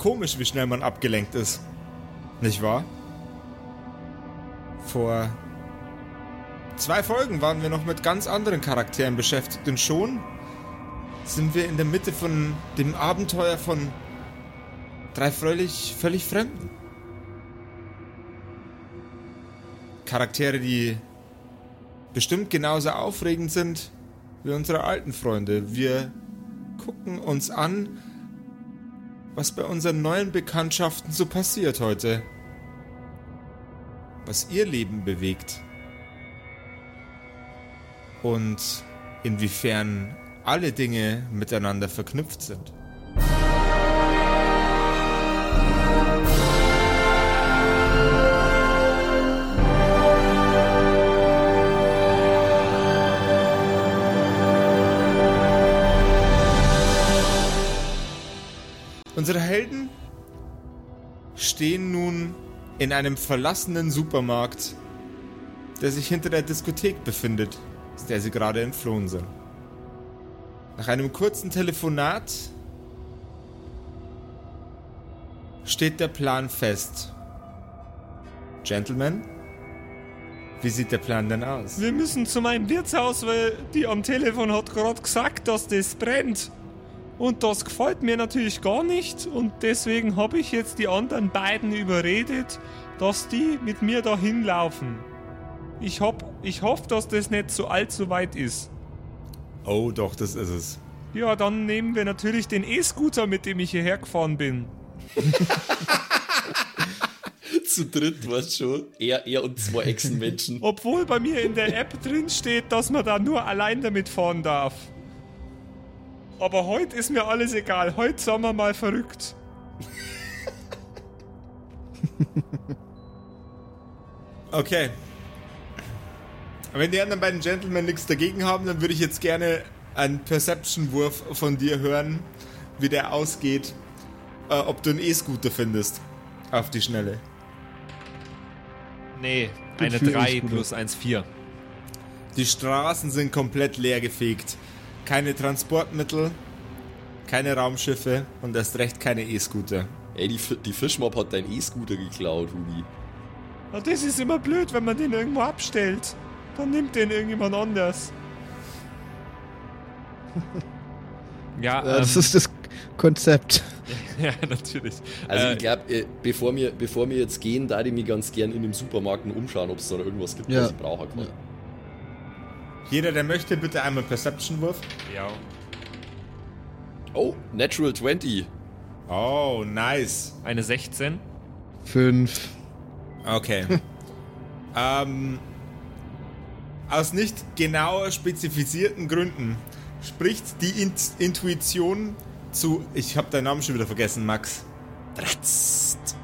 komisch, wie schnell man abgelenkt ist. Nicht wahr? Vor zwei Folgen waren wir noch mit ganz anderen Charakteren beschäftigt und schon sind wir in der Mitte von dem Abenteuer von drei völlig, völlig Fremden. Charaktere, die bestimmt genauso aufregend sind wie unsere alten Freunde. Wir gucken uns an, was bei unseren neuen Bekanntschaften so passiert heute. Was ihr Leben bewegt. Und inwiefern alle Dinge miteinander verknüpft sind. Unsere Helden stehen nun in einem verlassenen Supermarkt, der sich hinter der Diskothek befindet, aus der sie gerade entflohen sind. Nach einem kurzen Telefonat steht der Plan fest. Gentlemen, wie sieht der Plan denn aus? Wir müssen zu meinem Wirtshaus, weil die am Telefon hat gerade gesagt, dass das brennt. Und das gefällt mir natürlich gar nicht und deswegen habe ich jetzt die anderen beiden überredet, dass die mit mir dahin laufen. Ich, hab, ich hoffe, dass das nicht so allzu weit ist. Oh, doch, das ist es. Ja, dann nehmen wir natürlich den E-Scooter, mit dem ich hierher gefahren bin. Zu dritt, weißt schon. Er, er und zwei Echsenmenschen. Obwohl bei mir in der App drin steht, dass man da nur allein damit fahren darf. Aber heute ist mir alles egal. Heute sind wir mal verrückt. okay. Wenn die anderen beiden Gentlemen nichts dagegen haben, dann würde ich jetzt gerne einen Perception-Wurf von dir hören, wie der ausgeht, äh, ob du einen E-Scooter findest. Auf die Schnelle. Nee, eine 3 plus 1, 4. Die Straßen sind komplett leergefegt keine Transportmittel, keine Raumschiffe und erst recht keine E-Scooter. Ey, die, die Fischmob hat dein E-Scooter geklaut, Huni. Ja, das ist immer blöd, wenn man den irgendwo abstellt. Dann nimmt den irgendjemand anders. ja, ähm, das ist das Konzept. ja, natürlich. Also äh, ich glaube, äh, bevor, wir, bevor wir jetzt gehen, da ich mich ganz gern in dem Supermarkt umschauen, ob es da noch irgendwas gibt, ja. was ich brauchen kann. Ja. Jeder, der möchte, bitte einmal Perception-Wurf. Ja. Oh, Natural 20. Oh, nice. Eine 16. 5. Okay. ähm, aus nicht genau spezifizierten Gründen spricht die Int Intuition zu. Ich habe deinen Namen schon wieder vergessen, Max. Dratzt.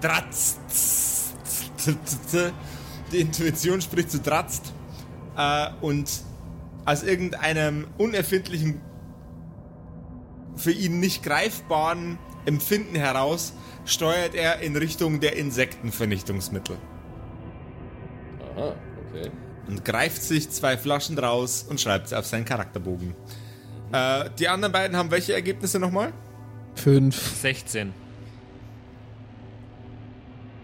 Dratzt. Die Intuition spricht zu Dratzt äh, und aus irgendeinem unerfindlichen, für ihn nicht greifbaren Empfinden heraus steuert er in Richtung der Insektenvernichtungsmittel. Aha, okay. Und greift sich zwei Flaschen raus und schreibt sie auf seinen Charakterbogen. Äh, die anderen beiden haben welche Ergebnisse nochmal? Fünf. 16.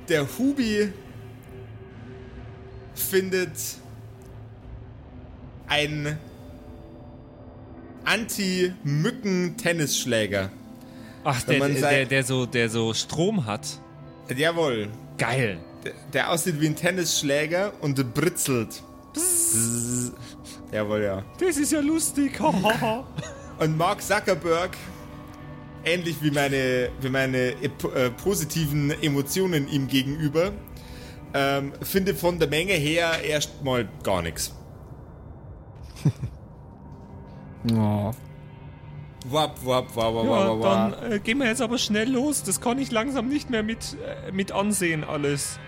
Der Hubi findet ein Anti-Mücken-Tennisschläger. Ach, der, der, der, der, so, der so Strom hat. Jawohl. Geil. Der, der aussieht wie ein Tennisschläger und britzelt. Jawohl, ja. Das ist ja lustig. und Mark Zuckerberg, ähnlich wie meine, wie meine äh, positiven Emotionen ihm gegenüber, ähm, findet von der Menge her erstmal gar nichts. Oh. Wap, wap, wap, wap, ja, wap, wap. Dann äh, gehen wir jetzt aber schnell los. Das kann ich langsam nicht mehr mit, äh, mit ansehen, alles.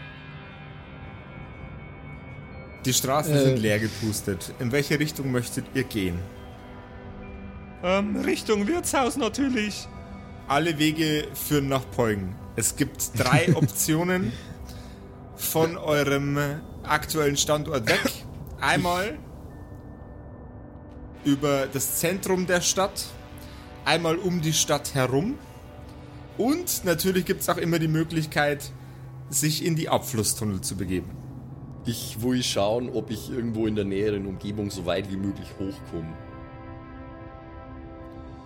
Die Straßen äh. sind leer gepustet. In welche Richtung möchtet ihr gehen? Ähm, Richtung Wirtshaus natürlich. Alle Wege führen nach Peugen. Es gibt drei Optionen von eurem aktuellen Standort weg. Einmal über das Zentrum der Stadt, einmal um die Stadt herum und natürlich gibt es auch immer die Möglichkeit, sich in die Abflusstunnel zu begeben. Ich will schauen, ob ich irgendwo in der näheren Umgebung so weit wie möglich hochkomme.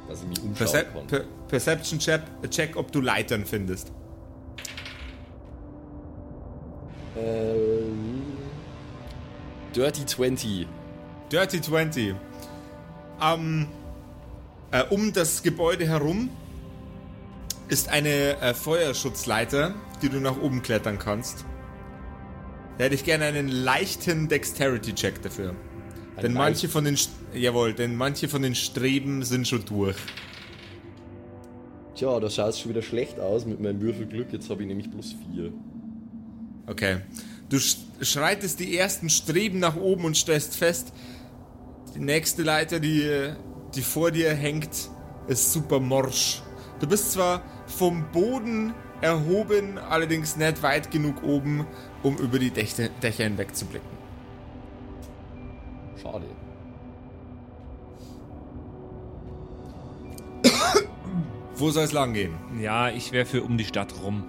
Dass ich mich umschauen Percep kann. per Perception check, check, ob du Leitern findest. Ähm, Dirty 20. Dirty 20. Ähm, äh, um das Gebäude herum ist eine äh, Feuerschutzleiter, die du nach oben klettern kannst. Da hätte ich gerne einen leichten Dexterity-Check dafür. Ein denn manche von den St- jawohl, denn manche von den Streben sind schon durch. Tja, da schaut es schon wieder schlecht aus mit meinem Würfelglück. Jetzt habe ich nämlich plus 4. Okay. Du sch schreitest die ersten Streben nach oben und stellst fest, die nächste Leiter, die, die vor dir hängt, ist super morsch. Du bist zwar vom Boden erhoben, allerdings nicht weit genug oben, um über die Dächer, Dächer hinweg zu blicken. Schade. Wo soll es lang gehen? Ja, ich wäre für um die Stadt rum.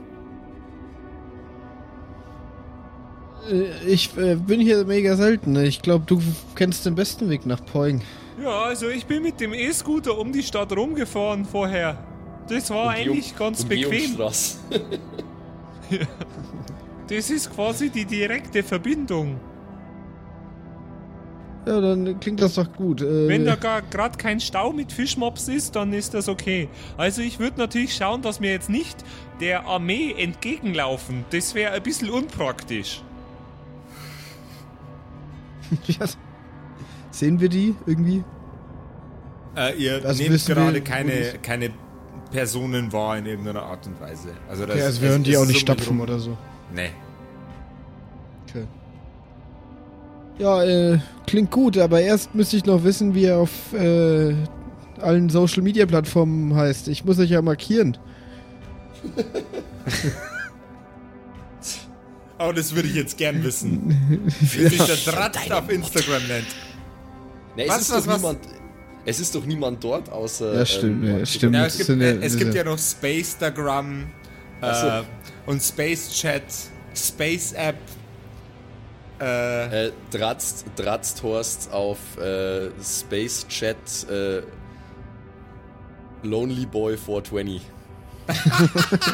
Ich äh, bin hier mega selten. Ich glaube, du kennst den besten Weg nach Poing. Ja, also ich bin mit dem E-Scooter um die Stadt rumgefahren vorher. Das war eigentlich ganz bequem. Umgehungsstraße. Das ist quasi die direkte Verbindung. Ja, dann klingt das doch gut. Äh, Wenn da gerade kein Stau mit Fischmops ist, dann ist das okay. Also ich würde natürlich schauen, dass wir jetzt nicht der Armee entgegenlaufen. Das wäre ein bisschen unpraktisch. Sehen wir die irgendwie? Äh, ihr Also nehmt gerade keine, keine Personen wahr in irgendeiner Art und Weise. Also, das Ja, also es- wir hören die auch nicht so stapfen oder so. Nee. Okay. Ja, äh, klingt gut, aber erst müsste ich noch wissen, wie er auf äh, allen Social Media Plattformen heißt. Ich muss euch ja markieren. Oh, das würde ich jetzt gern wissen. Wie sich der Dratz auf Instagram nennt. Na, es, Was, ist was, doch was? niemand, es ist doch niemand dort außer. Ja, stimmt, ja, Mark stimmt. Ja, es gibt, ja äh, es gibt ja noch Spacestagram Ach so. äh, und Space Chat, Space App. Äh, Äh, Dratzt, Dratzt Horst auf äh, Space Chat äh, Lonely Boy 420.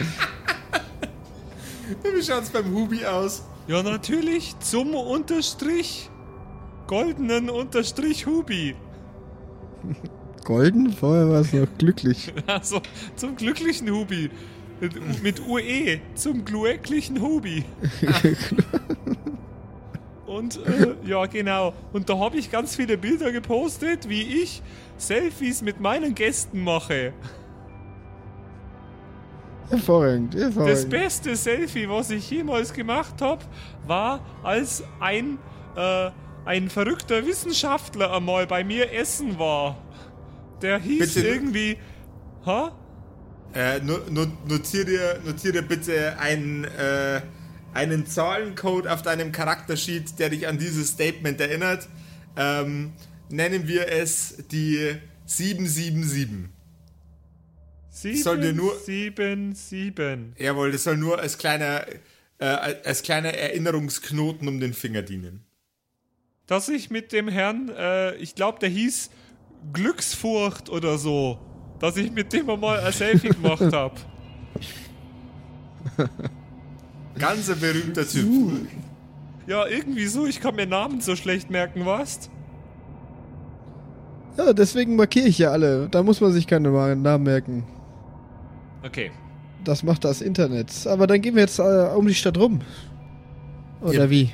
wie schaut's beim Hubi aus? Ja, natürlich zum Unterstrich goldenen Unterstrich Hubi. Golden? Vorher war es noch glücklich. Also zum glücklichen Hubi. Mit, mit UE zum glücklichen Hubi. Und äh, ja, genau. Und da habe ich ganz viele Bilder gepostet, wie ich Selfies mit meinen Gästen mache. Hervorragend, Das hervorragend. beste Selfie, was ich jemals gemacht habe, war, als ein, äh, ein verrückter Wissenschaftler einmal bei mir essen war. Der hieß Bitte- irgendwie. Ha? Äh, no, no, notier, dir, notier dir bitte einen, äh, einen Zahlencode auf deinem Charaktersheet, der dich an dieses Statement erinnert. Ähm, nennen wir es die 777. Sieben, Soll dir nur- sieben, sieben. Jawohl, das soll nur als kleiner, äh, als kleiner Erinnerungsknoten um den Finger dienen. Dass ich mit dem Herrn, äh, ich glaube, der hieß Glücksfurcht oder so, dass ich mit dem einmal ein Selfie gemacht habe. Ganz ein berühmter Typ. Ja, irgendwie so, ich kann mir Namen so schlecht merken, was? Ja, deswegen markiere ich ja alle. Da muss man sich keine Namen merken. Okay. Das macht das Internet. Aber dann gehen wir jetzt äh, um die Stadt rum. Oder Ja. wie?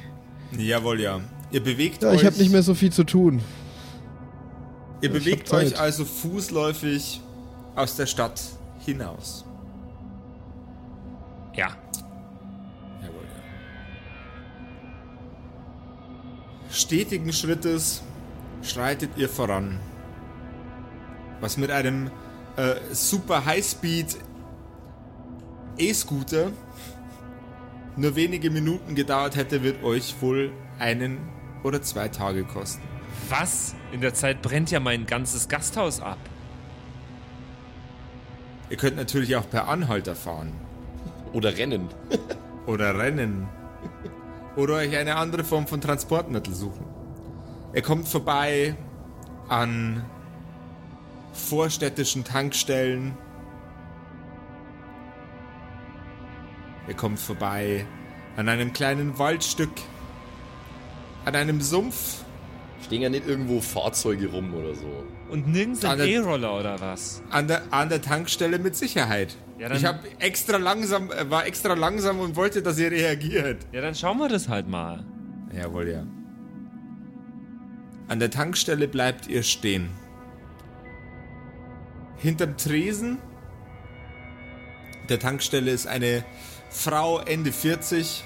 Jawohl, ja. Ihr bewegt Ja, euch. ich habe nicht mehr so viel zu tun. Ihr Ich bewegt euch also fußläufig aus der Stadt hinaus. Ja. Jawohl, ja. Stetigen Schrittes schreitet ihr voran. Was mit einem äh, super Highspeed E-Scooter nur wenige Minuten gedauert hätte, wird euch wohl einen oder zwei Tage kosten. Was? In der Zeit brennt ja mein ganzes Gasthaus ab. Ihr könnt natürlich auch per Anhalter fahren. Oder rennen. Oder rennen. Oder euch eine andere Form von Transportmittel suchen. Ihr kommt vorbei an vorstädtischen Tankstellen. Ihr kommt vorbei an einem kleinen Waldstück, an einem Sumpf. Stehen ja nicht irgendwo Fahrzeuge rum oder so. Und nirgends ein E-Roller oder was? An der, an der Tankstelle mit Sicherheit. Ja, ich hab extra langsam, äh, war extra langsam und wollte, dass ihr reagiert. Ja, dann schauen wir das halt mal. Jawohl, ja. An der Tankstelle bleibt ihr stehen. Hinterm Tresen der Tankstelle ist eine Frau Ende 40.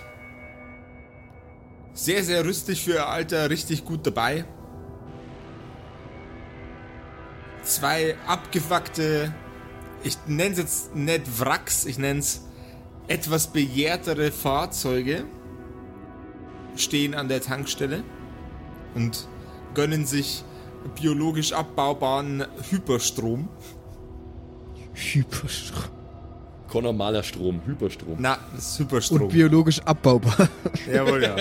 Sehr, sehr rüstig für ihr Alter, richtig gut dabei. Zwei abgefuckte, ich nenne es jetzt nicht Wracks, ich nenne es etwas begehrtere Fahrzeuge stehen an der Tankstelle und gönnen sich biologisch abbaubaren Hyperstrom. Hyperstrom. Kein normaler Strom, Hyperstrom. Na, das ist Hyperstrom. Und biologisch abbaubar. Jawohl, ja.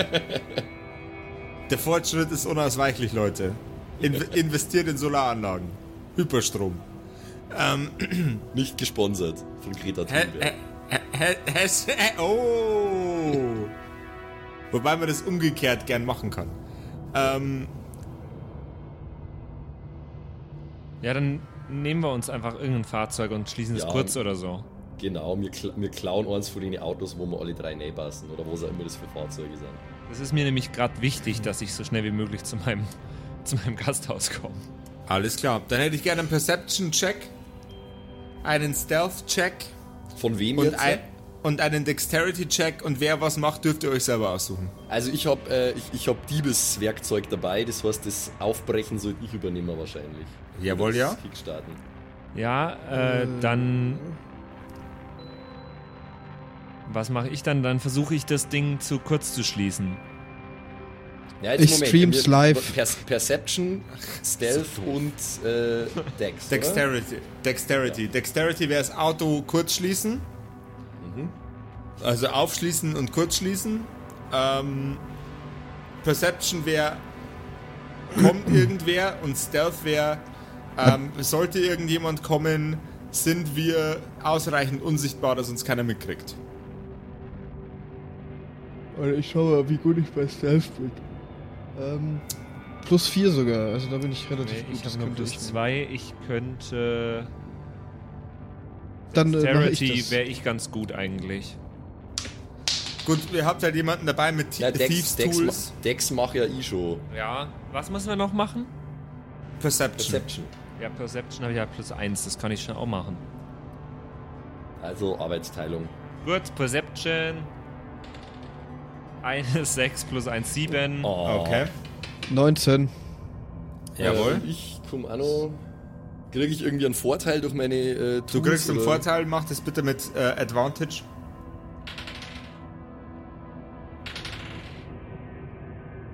Der Fortschritt ist unausweichlich, Leute. In investiert in Solaranlagen. Hyperstrom. Ähm, Nicht gesponsert von Greta Thunberg. Hä, hä, hä, oh! Wobei man das umgekehrt gern machen kann. Ähm, ja, dann nehmen wir uns einfach irgendein Fahrzeug und schließen es ja, kurz oder so. Genau, wir, wir klauen eins von den Autos, wo wir alle drei näher passen oder wo auch immer das für Fahrzeuge sind. Das ist mir nämlich gerade wichtig, dass ich so schnell wie möglich zu meinem, zu meinem Gasthaus komme. Alles klar. Dann hätte ich gerne einen Perception-Check, einen Stealth-Check. Von wem und jetzt? Ein, und einen Dexterity-Check und wer was macht, dürft ihr euch selber aussuchen. Also ich habe äh, ich, ich hab Diebeswerkzeug dabei, das heißt, das Aufbrechen sollte ich übernehmen wahrscheinlich. Jawohl, ja. Kickstarten. Ja, äh, dann... Was mache ich dann? Dann versuche ich das Ding zu kurz zu schließen. Ja, ich Moment, streams live. Per Perception, Stealth und äh, Dex. Dexterity. Oder? Dexterity. Ja. Dexterity wäre das Auto kurz schließen. Mhm. Also aufschließen und kurz schließen. Ähm, Perception wäre, kommt irgendwer und Stealth wäre, ähm, sollte irgendjemand kommen, sind wir ausreichend unsichtbar, dass uns keiner mitkriegt. Ich schau mal, wie gut ich bei Stealth bin. Ähm, plus 4 sogar, also da bin ich relativ nee, gut. Ich habe nur plus 2, ich könnte... Dann äh, wäre ich ganz gut eigentlich. Gut, ihr habt halt jemanden dabei mit ja, Dex, Thieves Dex, Tools. Dex mach ja ich schon. Ja, was müssen wir noch machen? Perception. Perception. Ja, Perception habe ich ja plus 1, das kann ich schon auch machen. Also Arbeitsteilung. Gut, Perception. Eine 6 plus 1, 7. Oh. Okay. 19. Jawohl. Äh, ich komme auch noch. Kriege ich irgendwie einen Vorteil durch meine äh, Tools, Du kriegst einen Vorteil, mach das bitte mit äh, Advantage.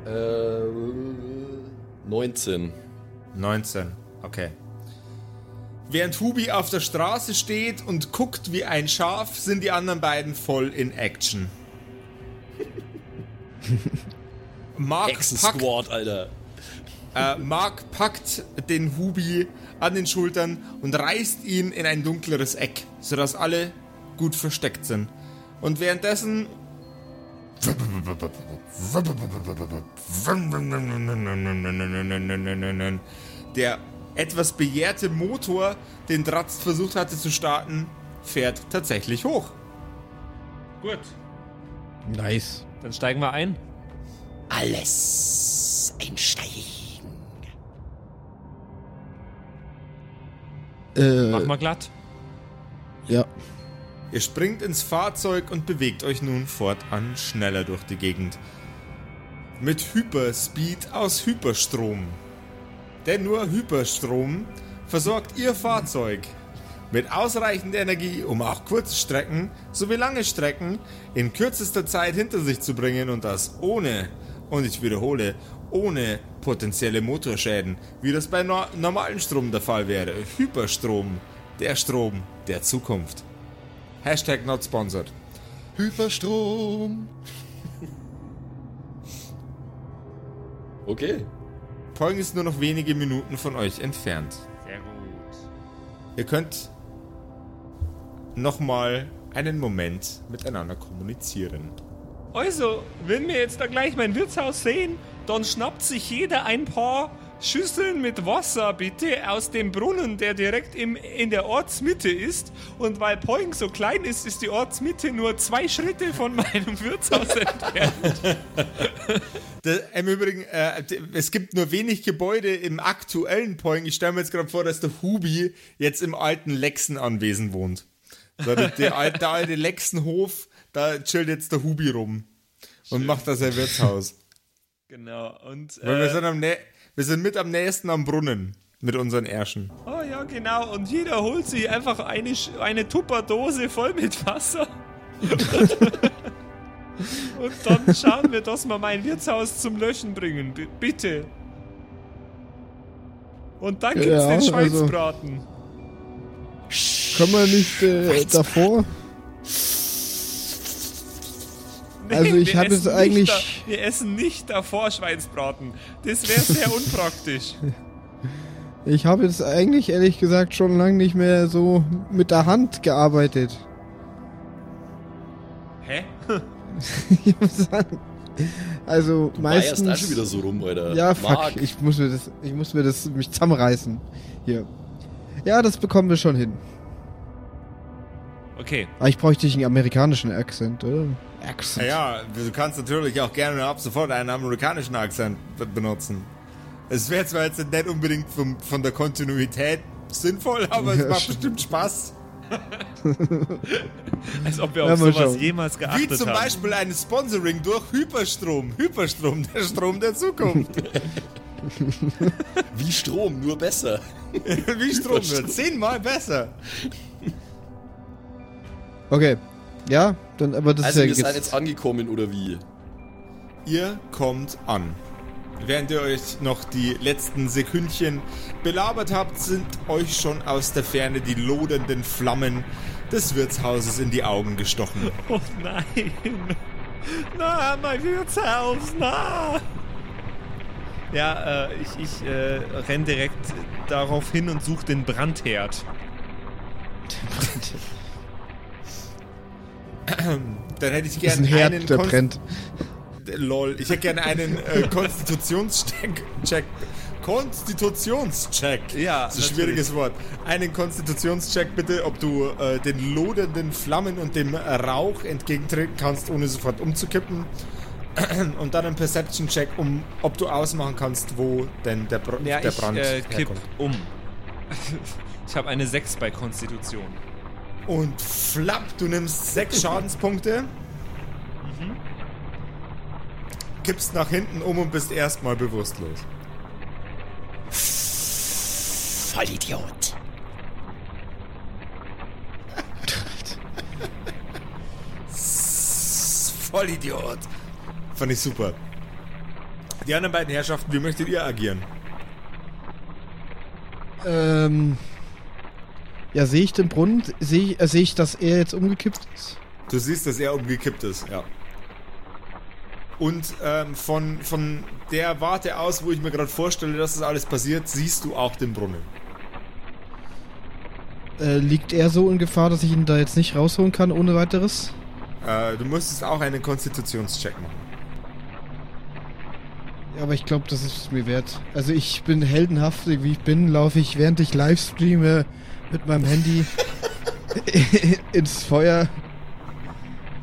Äh, 19. 19, okay. Während Hubi auf der Straße steht und guckt wie ein Schaf, sind die anderen beiden voll in Action. Mark Squad, Alter. Äh, Mark packt den Hubi an den Schultern und reißt ihn in ein dunkleres Eck, sodass alle gut versteckt sind. Und währenddessen der etwas begehrte Motor, den Dratz versucht hatte zu starten, fährt tatsächlich hoch. Gut. Nice. Dann steigen wir ein. Alles einsteigen. Äh, Mach mal glatt. Ja. Ihr springt ins Fahrzeug und bewegt euch nun fortan schneller durch die Gegend. Mit Hyperspeed aus Hyperstrom. Denn nur Hyperstrom versorgt ihr Fahrzeug mit ausreichend Energie, um auch kurze Strecken sowie lange Strecken in kürzester Zeit hinter sich zu bringen und das ohne, und ich wiederhole, ohne potenzielle Motorschäden, wie das bei no normalen Strom der Fall wäre. Hyperstrom der Strom der Zukunft. Hashtag not sponsored. Hyperstrom. okay. Poing ist nur noch wenige Minuten von euch entfernt. Sehr gut. Ihr könnt nochmal einen Moment miteinander kommunizieren. Also, wenn wir jetzt da gleich mein Wirtshaus sehen, dann schnappt sich jeder ein paar Schüsseln mit Wasser bitte aus dem Brunnen, der direkt im, in der Ortsmitte ist. Und weil Poing so klein ist, ist die Ortsmitte nur zwei Schritte von meinem Wirtshaus entfernt. Im Übrigen, äh, es gibt nur wenig Gebäude im aktuellen Poing. Ich stelle mir jetzt gerade vor, dass der Hubi jetzt im alten Lexen-Anwesen wohnt. So, der, der, alte, der alte Lexenhof, da chillt jetzt der Hubi rum und macht da sein Wirtshaus. Genau, und. Weil wir Äh, sind, am nä wir sind mit am nächsten am Brunnen mit unseren Ärschen. oh ja, genau, und jeder holt sich einfach eine, eine Tupperdose voll mit Wasser. und dann schauen wir, dass wir mein Wirtshaus zum Löschen bringen. B bitte. Und dann gibt's Ja, den also- Schweinsbraten. Können wir nicht äh, davor? Also ich jetzt essen eigentlich- da, wir essen nicht davor Schweinsbraten. Das wäre sehr unpraktisch. Ich habe jetzt eigentlich ehrlich gesagt schon lange nicht mehr so mit der Hand gearbeitet. Hä? Ich muss sagen. Also Du meistens auch schon wieder so rum, Alter. ja, fuck. Marc, Ich muss mir das, ich muss mir das mich zusammenreißen. Hier. Ja, das bekommen wir schon hin. Okay. Aber ich bräuchte einen amerikanischen Akzent, oder? Accent. Ja, du kannst natürlich auch gerne ab sofort einen amerikanischen Akzent be- benutzen. Es wäre zwar jetzt nicht unbedingt vom, von der Kontinuität sinnvoll, aber es Ja, macht stimmt. bestimmt Spaß. Als ob wir Ja, auf mal sowas schauen. jemals Wie geachtet zum haben. Beispiel ein Sponsoring durch Hyperstrom. Hyperstrom, der Strom der Zukunft. wie Strom, nur besser. Wie Strom wird. Zehnmal besser. Okay. Ja, dann, aber das Also, wir ist ja sind jetzt angekommen, oder wie? Ihr kommt an. Während ihr euch noch die letzten Sekündchen belabert habt, sind euch schon aus der Ferne die lodernden Flammen des Wirtshauses in die Augen gestochen. Oh nein. Na, mein Wirtshaus, na. Ja, äh, ich, ich äh, renn direkt darauf hin und suche den Brandherd. Dann hätte ich gerne Herd, einen der Kon- brennt. Lol. Ich hätte gerne einen äh, Konstitutionscheck. Check. Konstitutionscheck. Ja, Das ist ein schwieriges Wort. Einen Konstitutionscheck bitte, ob du äh, den lodernden Flammen und dem Rauch entgegentreten kannst, ohne sofort umzukippen. Und dann einen Perception-Check, um, ob du ausmachen kannst, wo denn der, Br Ja, der ich Brand äh, kipp herkommt. um. Ich habe eine 6 bei Konstitution. Und flapp, du nimmst sechs Schadenspunkte. Kippst nach hinten um und bist erstmal bewusstlos. Vollidiot. Vollidiot. Fand ich super. Die anderen beiden Herrschaften, wie möchtet ihr agieren? Ähm. Ja, sehe ich den Brunnen? Sehe ich, äh, sehe ich, dass er jetzt umgekippt ist? Du siehst, dass er umgekippt ist, ja. Und ähm, von, von der Warte aus, wo ich mir gerade vorstelle, dass das alles passiert, siehst du auch den Brunnen. Äh, liegt er so in Gefahr, dass ich ihn da jetzt nicht rausholen kann ohne weiteres? Äh, du müsstest auch einen Konstitutionscheck machen. Ja, aber ich glaube, das ist es mir wert. Also ich bin heldenhaft, wie ich bin, laufe ich, während ich live streame, mit meinem Handy ins Feuer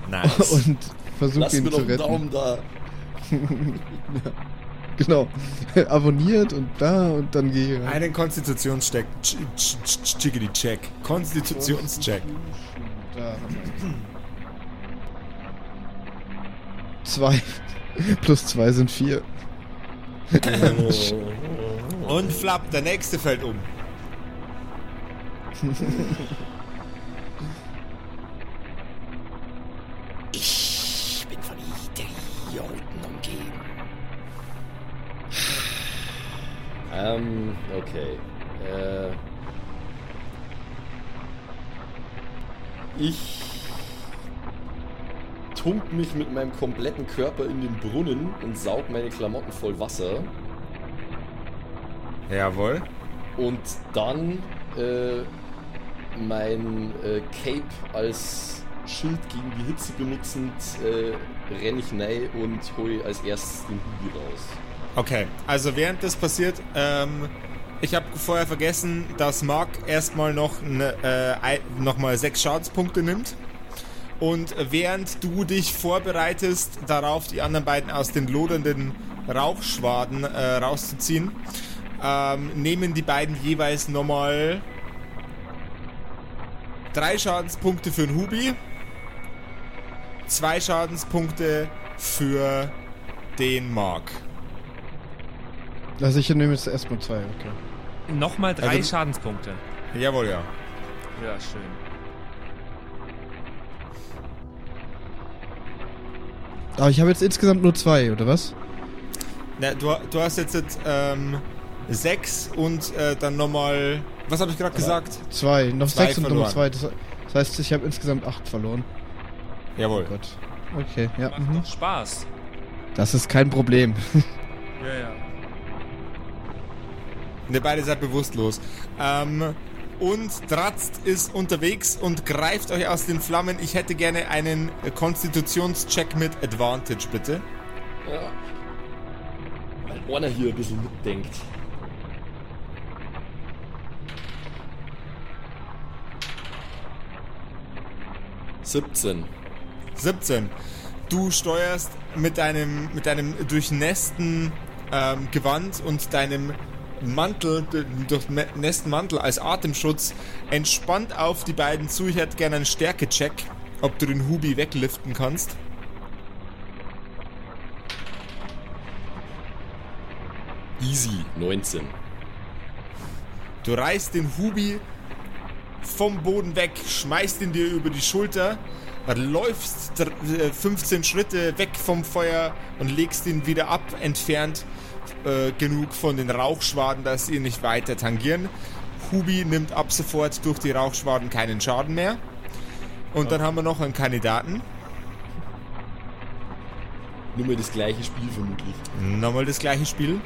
Nice. und versuche ihn mir zu retten. Daumen da. Genau. Abonniert und da und dann gehe ich rein. einen Konstitutionscheck. Ch- ch- ch- Chickity check. Konstitutionscheck. Da haben wir. Zwei. Plus zwei sind vier. Und flapp, der nächste fällt um. Ich bin von Idioten umgeben. Ähm, okay. Äh. Ich tunk mich mit meinem kompletten Körper in den Brunnen und saug meine Klamotten voll Wasser. Jawohl. Und dann äh, mein äh, Cape als Schild gegen die Hitze benutzend äh, renne ich rein und hole als erstes den Hubi raus. Okay, also während das passiert, ähm, ich habe vorher vergessen, dass Mark erstmal noch, ne, äh, noch mal sechs Schadenspunkte nimmt. Und während du dich vorbereitest, darauf die anderen beiden aus den lodernden Rauchschwaden äh, rauszuziehen, ähm, nehmen die beiden jeweils nochmal drei Schadenspunkte für den Hubi, zwei Schadenspunkte für den Mark. Also ich nehme jetzt erstmal zwei, okay. Nochmal drei Also- Schadenspunkte. Jawohl, ja. Ja, schön. Aber ich habe jetzt insgesamt nur zwei, oder was? Na, du, du hast jetzt ähm, sechs und äh, dann nochmal. Was habe ich gerade gesagt? Zwei, noch Zwei sechs und nochmal verloren. zwei. Das, das heißt, ich habe insgesamt acht verloren. Jawohl. Oh Gott. Okay, ja. Macht Mhm. doch Spaß. Das ist kein Problem. Ja, ja. Ne, beide seid bewusstlos. Ähm, und Dratzt ist unterwegs und greift euch aus den Flammen. Ich hätte gerne einen Konstitutionscheck mit Advantage, bitte. Ja. Weil einer hier ein bisschen mitdenkt. Siebzehn. 17. Du steuerst mit deinem, mit deinem durchnässten ähm, Gewand und deinem Mantel, durchnässten Mantel als Atemschutz entspannt auf die beiden zu. Ich hätte gerne einen Stärke-Check, ob du den Hubi wegliften kannst. Easy. 19. Du reißt den Hubi vom Boden weg, schmeißt ihn dir über die Schulter, läufst dr- äh, 15 Schritte weg vom Feuer und legst ihn wieder ab, entfernt äh, genug von den Rauchschwaden, dass sie ihn nicht weiter tangieren. Hubi nimmt ab sofort durch die Rauchschwaden keinen Schaden mehr. Und dann haben wir noch einen Kandidaten. Nur mal das gleiche Spiel vermutlich. Nochmal das gleiche Spiel.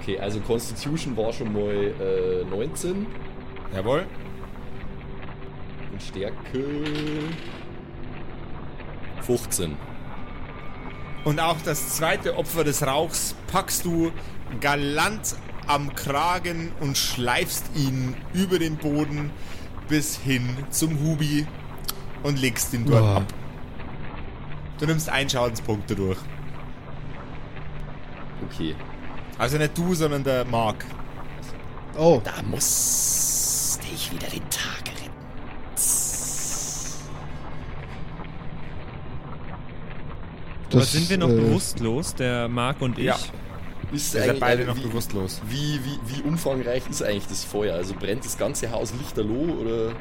Okay, also Constitution war schon mal äh, 19 Jawohl. und Stärke 15. Und auch das zweite Opfer des Rauchs packst du galant am Kragen und schleifst ihn über den Boden bis hin zum Hubi und legst ihn dort Boah. ab. Du nimmst einen Schadenspunkt dadurch. Okay. Also nicht du, sondern der Mark. Oh, Da musste ich wieder den Tag das Aber sind wir noch äh, bewusstlos, der Marc und ich? Ja. Ist seid eigentlich- beide noch wie, bewusstlos. Wie, wie, wie umfangreich ist eigentlich das Feuer? Also brennt das ganze Haus lichterloh oder?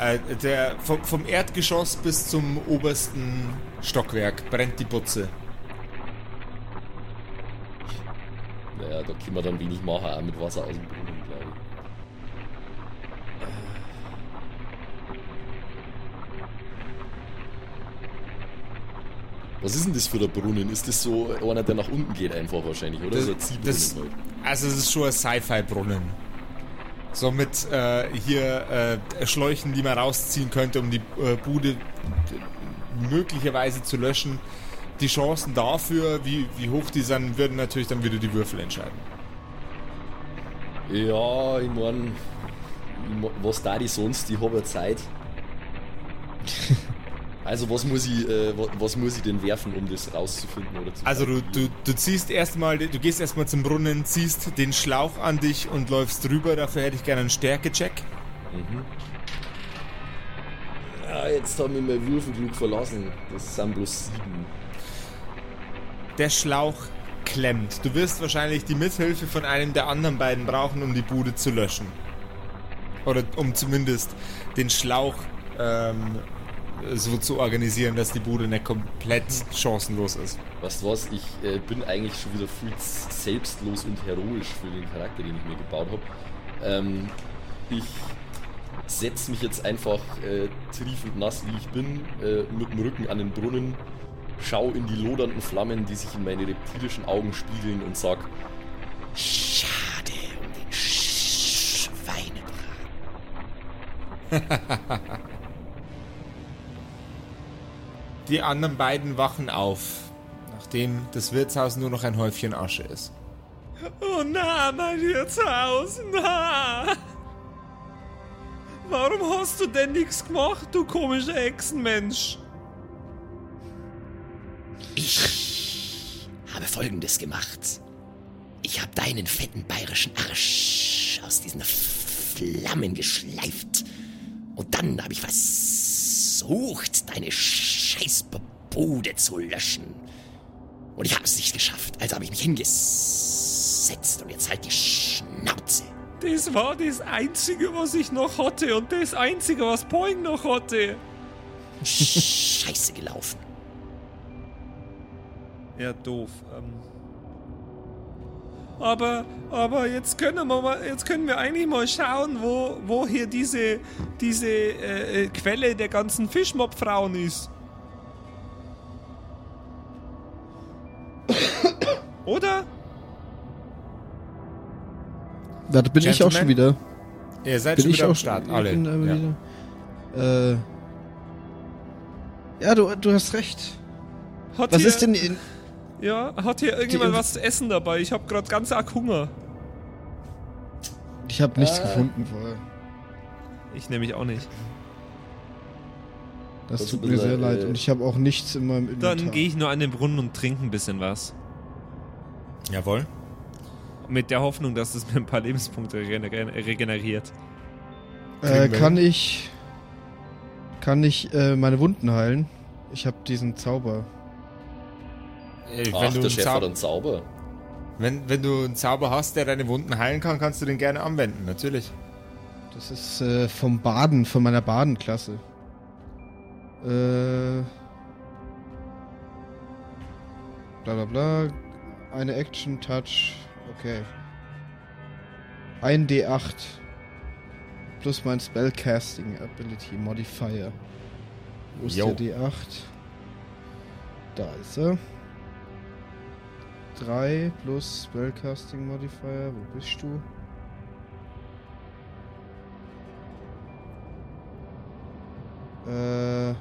Äh, der, vom, vom Erdgeschoss bis zum obersten Stockwerk brennt die Putze. Naja, da können wir dann wenig machen, auch mit Wasser aus dem Brunnen, glaube ich. Was ist denn das für der Brunnen? Ist das so einer, der nach unten geht einfach wahrscheinlich, oder? Das- so das- halt. Also es ist schon ein Sci-Fi-Brunnen. So mit äh, hier äh, Schläuchen, die man rausziehen könnte, um die äh, Bude möglicherweise zu löschen. Die Chancen dafür, wie, wie hoch die sind, würden natürlich dann wieder die Würfel entscheiden. Ja, ich mein, ich mein, was da die sonst? Ich habe ja Zeit. Also was muss ich, äh, was, muss ich denn werfen, um das rauszufinden oder zu Also du, du, du ziehst erstmal, du gehst erstmal zum Brunnen, ziehst den Schlauch an dich und läufst drüber. Dafür hätte ich gerne einen Stärke-Check. Ja, jetzt haben wir mein Würfelglück verlassen. Das sind bloß sieben. Der Schlauch klemmt. Du wirst wahrscheinlich die Mithilfe von einem der anderen beiden brauchen, um die Bude zu löschen. Oder um zumindest den Schlauch ähm, so zu organisieren, dass die Bude nicht komplett chancenlos ist. Du was, ich äh, bin eigentlich schon wieder viel selbstlos und heroisch für den Charakter, den ich mir gebaut habe. Ähm, ich setze mich jetzt einfach äh, triefend nass, wie ich bin, äh, mit dem Rücken an den Brunnen, schau in die lodernden Flammen, die sich in meine reptilischen Augen spiegeln und sag, Schade um den Schweinebraten. Die anderen beiden wachen auf, nachdem das Wirtshaus nur noch ein Häufchen Asche ist. Oh na, mein Wirtshaus, na! Warum hast du denn nichts gemacht, du komischer Echsenmensch? Ich habe folgendes gemacht. Ich habe deinen fetten bayerischen Arsch aus diesen Flammen geschleift. Und dann habe ich versucht, deine Scheißbude zu löschen. Und ich habe es nicht geschafft. Also habe ich mich hingesetzt und jetzt halt die Schnauze. Das war das Einzige, was ich noch hatte und das Einzige, was Poing noch hatte. Scheiße gelaufen. Ja, doof. Ähm. Aber, aber jetzt können wir mal, jetzt können wir eigentlich mal schauen, wo, wo hier diese, diese äh, äh, Quelle der ganzen Fischmob-Frauen ist. Oder? Da bin ich auch schon wieder. Ihr seid Bin schon ich wieder am auch Start, ich alle. Ja. wieder. Äh. Ja, du, du hast recht. Hat Was ist denn in. Ja, hat hier irgendjemand was zu essen dabei? Ich habe gerade ganz arg Hunger. Ich habe nichts Äh. gefunden vorher. Ich nämlich auch nicht. Das Das tut mir sehr leid. äh, Und ich habe auch nichts in meinem Inventar. Dann gehe ich nur an den Brunnen und trinke ein bisschen was. Jawohl. Mit der Hoffnung, dass es mir ein paar Lebenspunkte regener- regeneriert. Äh, kann ich. Kann ich äh, meine Wunden heilen? Ich habe diesen Zauber. Äh, ach, Wenn du, der einen Chef hat Zauber, einen Zauber. wenn, wenn du einen Zauber hast, der deine Wunden heilen kann, kannst du den gerne anwenden, natürlich. Das ist äh, vom Baden, von meiner Badenklasse. Äh. Bla bla bla. Eine Action Touch. Okay. Ein D8. Plus mein Spellcasting Ability Modifier. Wo ist Jo. der D8? Da ist er. 3 plus Spellcasting Modifier. Wo bist du? Äh.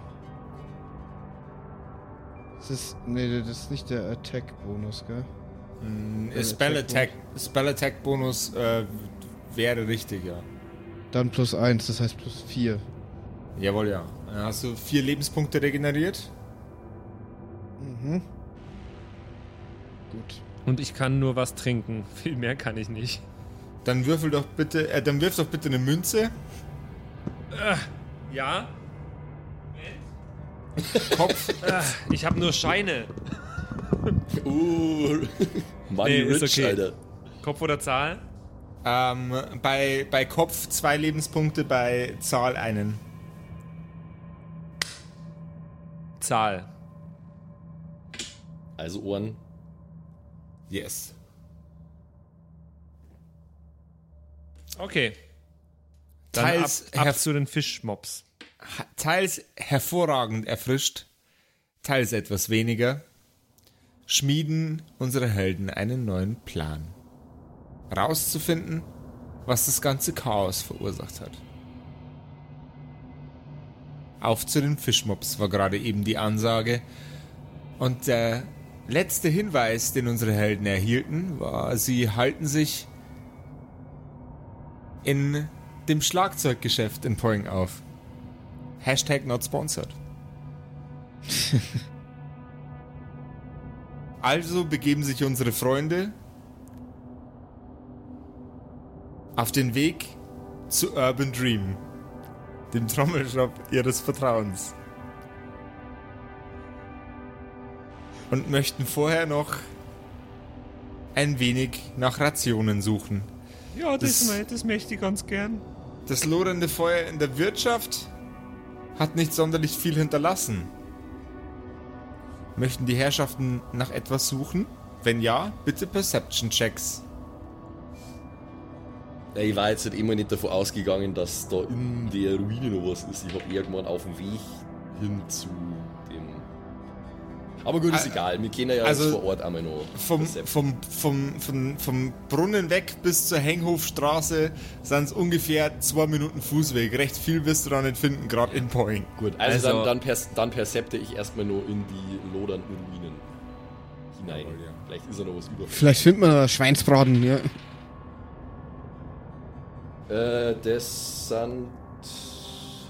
Das ist. Nee, das ist nicht der Attack-Bonus, gell? Mm, Spell Attack Spell Attack Bonus äh, wäre richtig, ja. Dann plus 1, das heißt plus 4. Jawohl, ja. Dann hast du vier Lebenspunkte regeneriert. Mhm. Gut. Und ich kann nur was trinken. Viel mehr kann ich nicht. Dann würfel doch bitte, äh, dann wirf doch bitte eine Münze. Ja? Kopf. Ich habe nur Scheine. Uh, Money Nee, ist Rich, okay. Alter. Kopf oder Zahl? ähm, bei, bei Kopf zwei Lebenspunkte, bei Zahl einen. Zahl. Also Ohren. Yes. Okay. Dann Teils ab, ab zu den Fischmobs. Ha- Teils hervorragend erfrischt, teils etwas weniger, schmieden unsere Helden einen neuen Plan. Rauszufinden, was das ganze Chaos verursacht hat. Auf zu den Fischmobs war gerade eben die Ansage. Und der letzte Hinweis, den unsere Helden erhielten, war, sie halten sich in dem Schlagzeuggeschäft in Poing auf. Hashtag not sponsored. also begeben sich unsere Freunde auf den Weg zu Urban Dream, dem Trommelshop ihres Vertrauens. Und möchten vorher noch ein wenig nach Rationen suchen. Ja, das, Das- das möchte ich ganz gern. Das lodernde Feuer in der Wirtschaft hat nicht sonderlich viel hinterlassen. Möchten die Herrschaften nach etwas suchen? Wenn ja, bitte Perception Checks. Ja, ich war jetzt halt immer nicht davon ausgegangen, dass da in der Ruine noch was ist. Ich habe irgendwann auf dem Weg hin zu. Aber gut, ist Ä- egal. Wir kennen ja also jetzt vor Ort einmal noch. Vom, vom, vom, vom, vom Brunnen weg bis zur Henghofstraße sind es ungefähr zwei Minuten Fußweg. Recht viel wirst du da nicht finden, gerade in Poing. Gut, also, Also- dann, dann, pers dann percepte ich erstmal nur in die lodernden Ruinen hinein. Jawohl, ja. Vielleicht ist da noch was über. Vielleicht findet man da Schweinsbraten, ja. Äh, das sind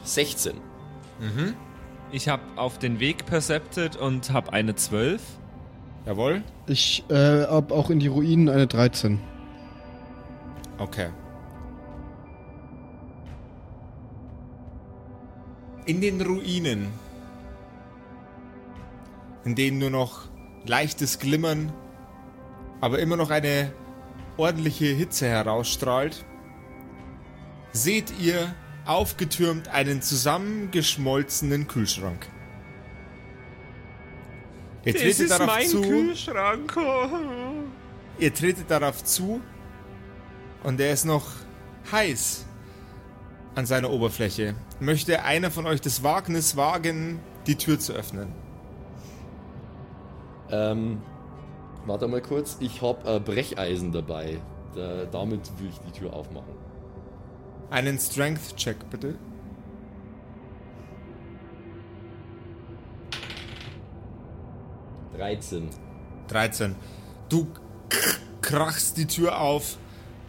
16. Ich habe auf den Weg percepted und habe eine 12. Jawohl? Ich äh, hab auch in die Ruinen eine 13. Okay. In den Ruinen, in denen nur noch leichtes Glimmern, aber immer noch eine ordentliche Hitze herausstrahlt, seht ihr aufgetürmt einen zusammengeschmolzenen Kühlschrank. Ihr tretet darauf zu. Kühlschrank. Ihr tretet darauf zu und er ist noch heiß an seiner Oberfläche. Möchte einer von euch das Wagnis wagen, die Tür zu öffnen? Ähm, warte mal kurz. Ich habe äh, Brecheisen dabei. Da, damit will ich die Tür aufmachen. Einen Strength-Check bitte. Dreizehn. 13. Du krachst die Tür auf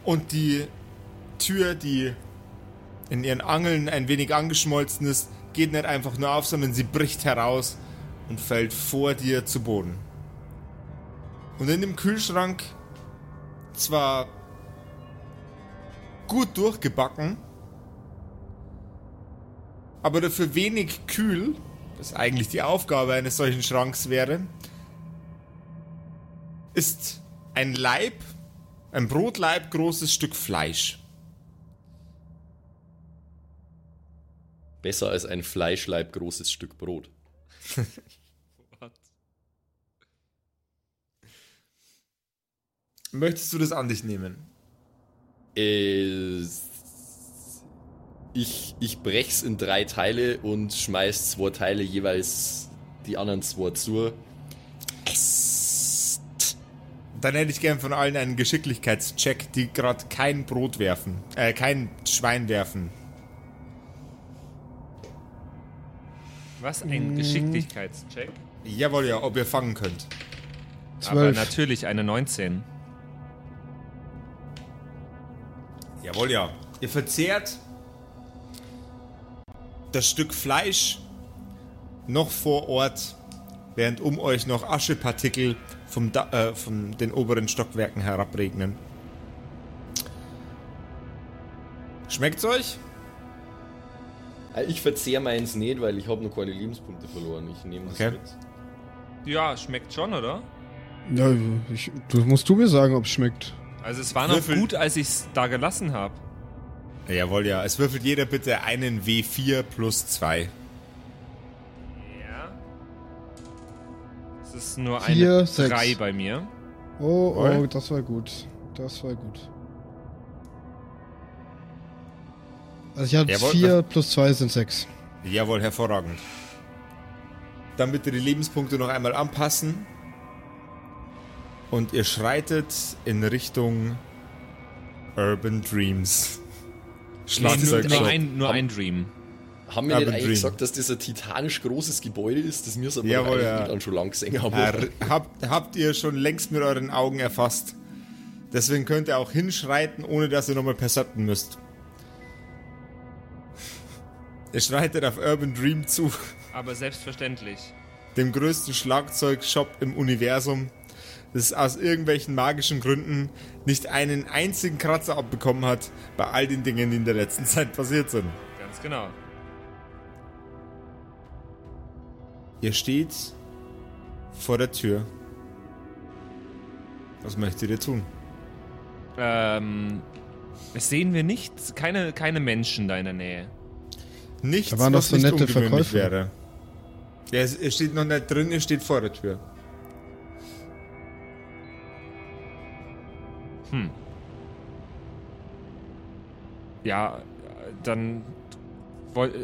und die Tür, die in ihren Angeln ein wenig angeschmolzen ist, geht nicht einfach nur auf, sondern sie bricht heraus und fällt vor dir zu Boden. Und in dem Kühlschrank, zwar gut durchgebacken, aber dafür wenig kühl, was eigentlich die Aufgabe eines solchen Schranks wäre, ist ein Leib, ein Brotleib großes Stück Fleisch. Besser als ein Fleischleib großes Stück Brot. Möchtest du das an dich nehmen? Äh, ich, ich brech's in drei Teile und schmeiß zwei Teile jeweils die anderen zwei zu. Esst. Dann hätte ich gern von allen einen Geschicklichkeitscheck, die gerade kein Brot werfen, äh, kein Schwein werfen. Was? Ein Geschicklichkeitscheck? Jawohl, ja, ob ihr fangen könnt. Aber 12. natürlich eine 19. Jawohl, ja. Ihr verzehrt das Stück Fleisch noch vor Ort, während um euch noch Aschepartikel vom da äh, von den oberen Stockwerken herabregnen. Schmeckt's euch? Äh, Ich verzehr meins nicht, weil ich habe noch keine Lebenspunkte verloren. Ich nehme das Okay. mit. Ja, schmeckt schon, oder? Ja, ich, du musst du mir sagen, ob es schmeckt. Also es war noch Würfel. gut, als ich es da gelassen habe. Jawohl, ja. Es würfelt jeder bitte einen W4 plus 2. Ja. Das ist nur Vier, eine sechs. 3 bei mir. Oh, oh, Jawohl. das war gut. Das war gut. Also ich hatte Jawohl, 4 plus 2 sind 6. Jawohl, hervorragend. Dann bitte die Lebenspunkte noch einmal anpassen. Und ihr schreitet in Richtung Urban Dreams. Nee, nur, Schlagzeug nur, Shop. ein, nur ein Dream. Haben wir Urban nicht eigentlich Dream. gesagt, dass das ein titanisch großes Gebäude ist, das wir so Jawohl, ja. dann schon lang gesehen haben? Herr, habt, habt ihr schon längst mit euren Augen erfasst. Deswegen könnt ihr auch hinschreiten, ohne dass ihr nochmal percepten müsst. Ihr schreitet auf Urban Dream zu, Aber selbstverständlich. dem größten Schlagzeugshop im Universum, das aus irgendwelchen magischen Gründen nicht einen einzigen Kratzer abbekommen hat bei all den Dingen, die in der letzten Zeit passiert sind. Ganz genau. Ihr steht vor der Tür. Was möchtet ihr tun? Ähm, es sehen wir nichts, keine, keine Menschen da in der Nähe. Nichts, Da waren doch was so nicht nette ungewöhnlich Verkäufer. wäre. Ja, es, es steht noch nicht drin, es steht vor der Tür. Ja, dann.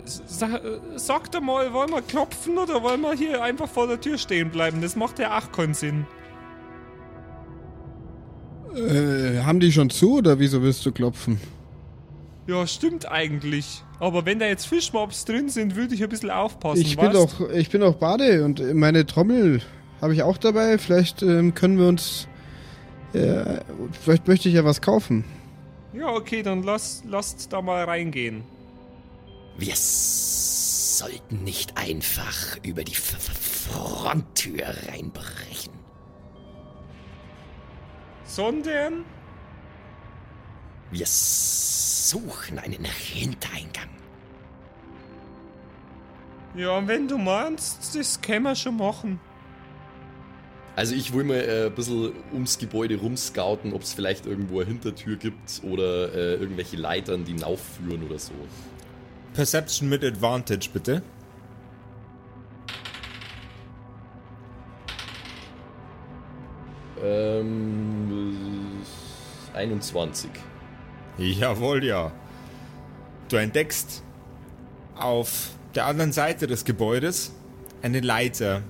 Sag, doch mal, wollen wir klopfen oder wollen wir hier einfach vor der Tür stehen bleiben? Das macht ja auch keinen Sinn. Äh, haben die schon zu oder wieso willst du klopfen? Ja, stimmt eigentlich. Aber wenn da jetzt Fischmobs drin sind, würde ich ein bisschen aufpassen. Ich bin weißt? doch, ich bin auch Bade und meine Trommel habe ich auch dabei. Vielleicht ähm, können wir uns, äh, vielleicht möchte ich ja was kaufen. Ja, okay, dann lass, lasst da mal reingehen. Wir s- sollten nicht einfach über die F F Fronttür reinbrechen. Sondern. Wir suchen einen Hintereingang. Ja, wenn du meinst, das können wir schon machen. Also ich will mal äh, ein bisschen ums Gebäude rumscouten, ob es vielleicht irgendwo eine Hintertür gibt oder äh, irgendwelche Leitern, die hinaufführen oder so. Perception mit Advantage, bitte. Ähm, äh, 21. Jawohl, ja. Du entdeckst auf der anderen Seite des Gebäudes eine Leiter.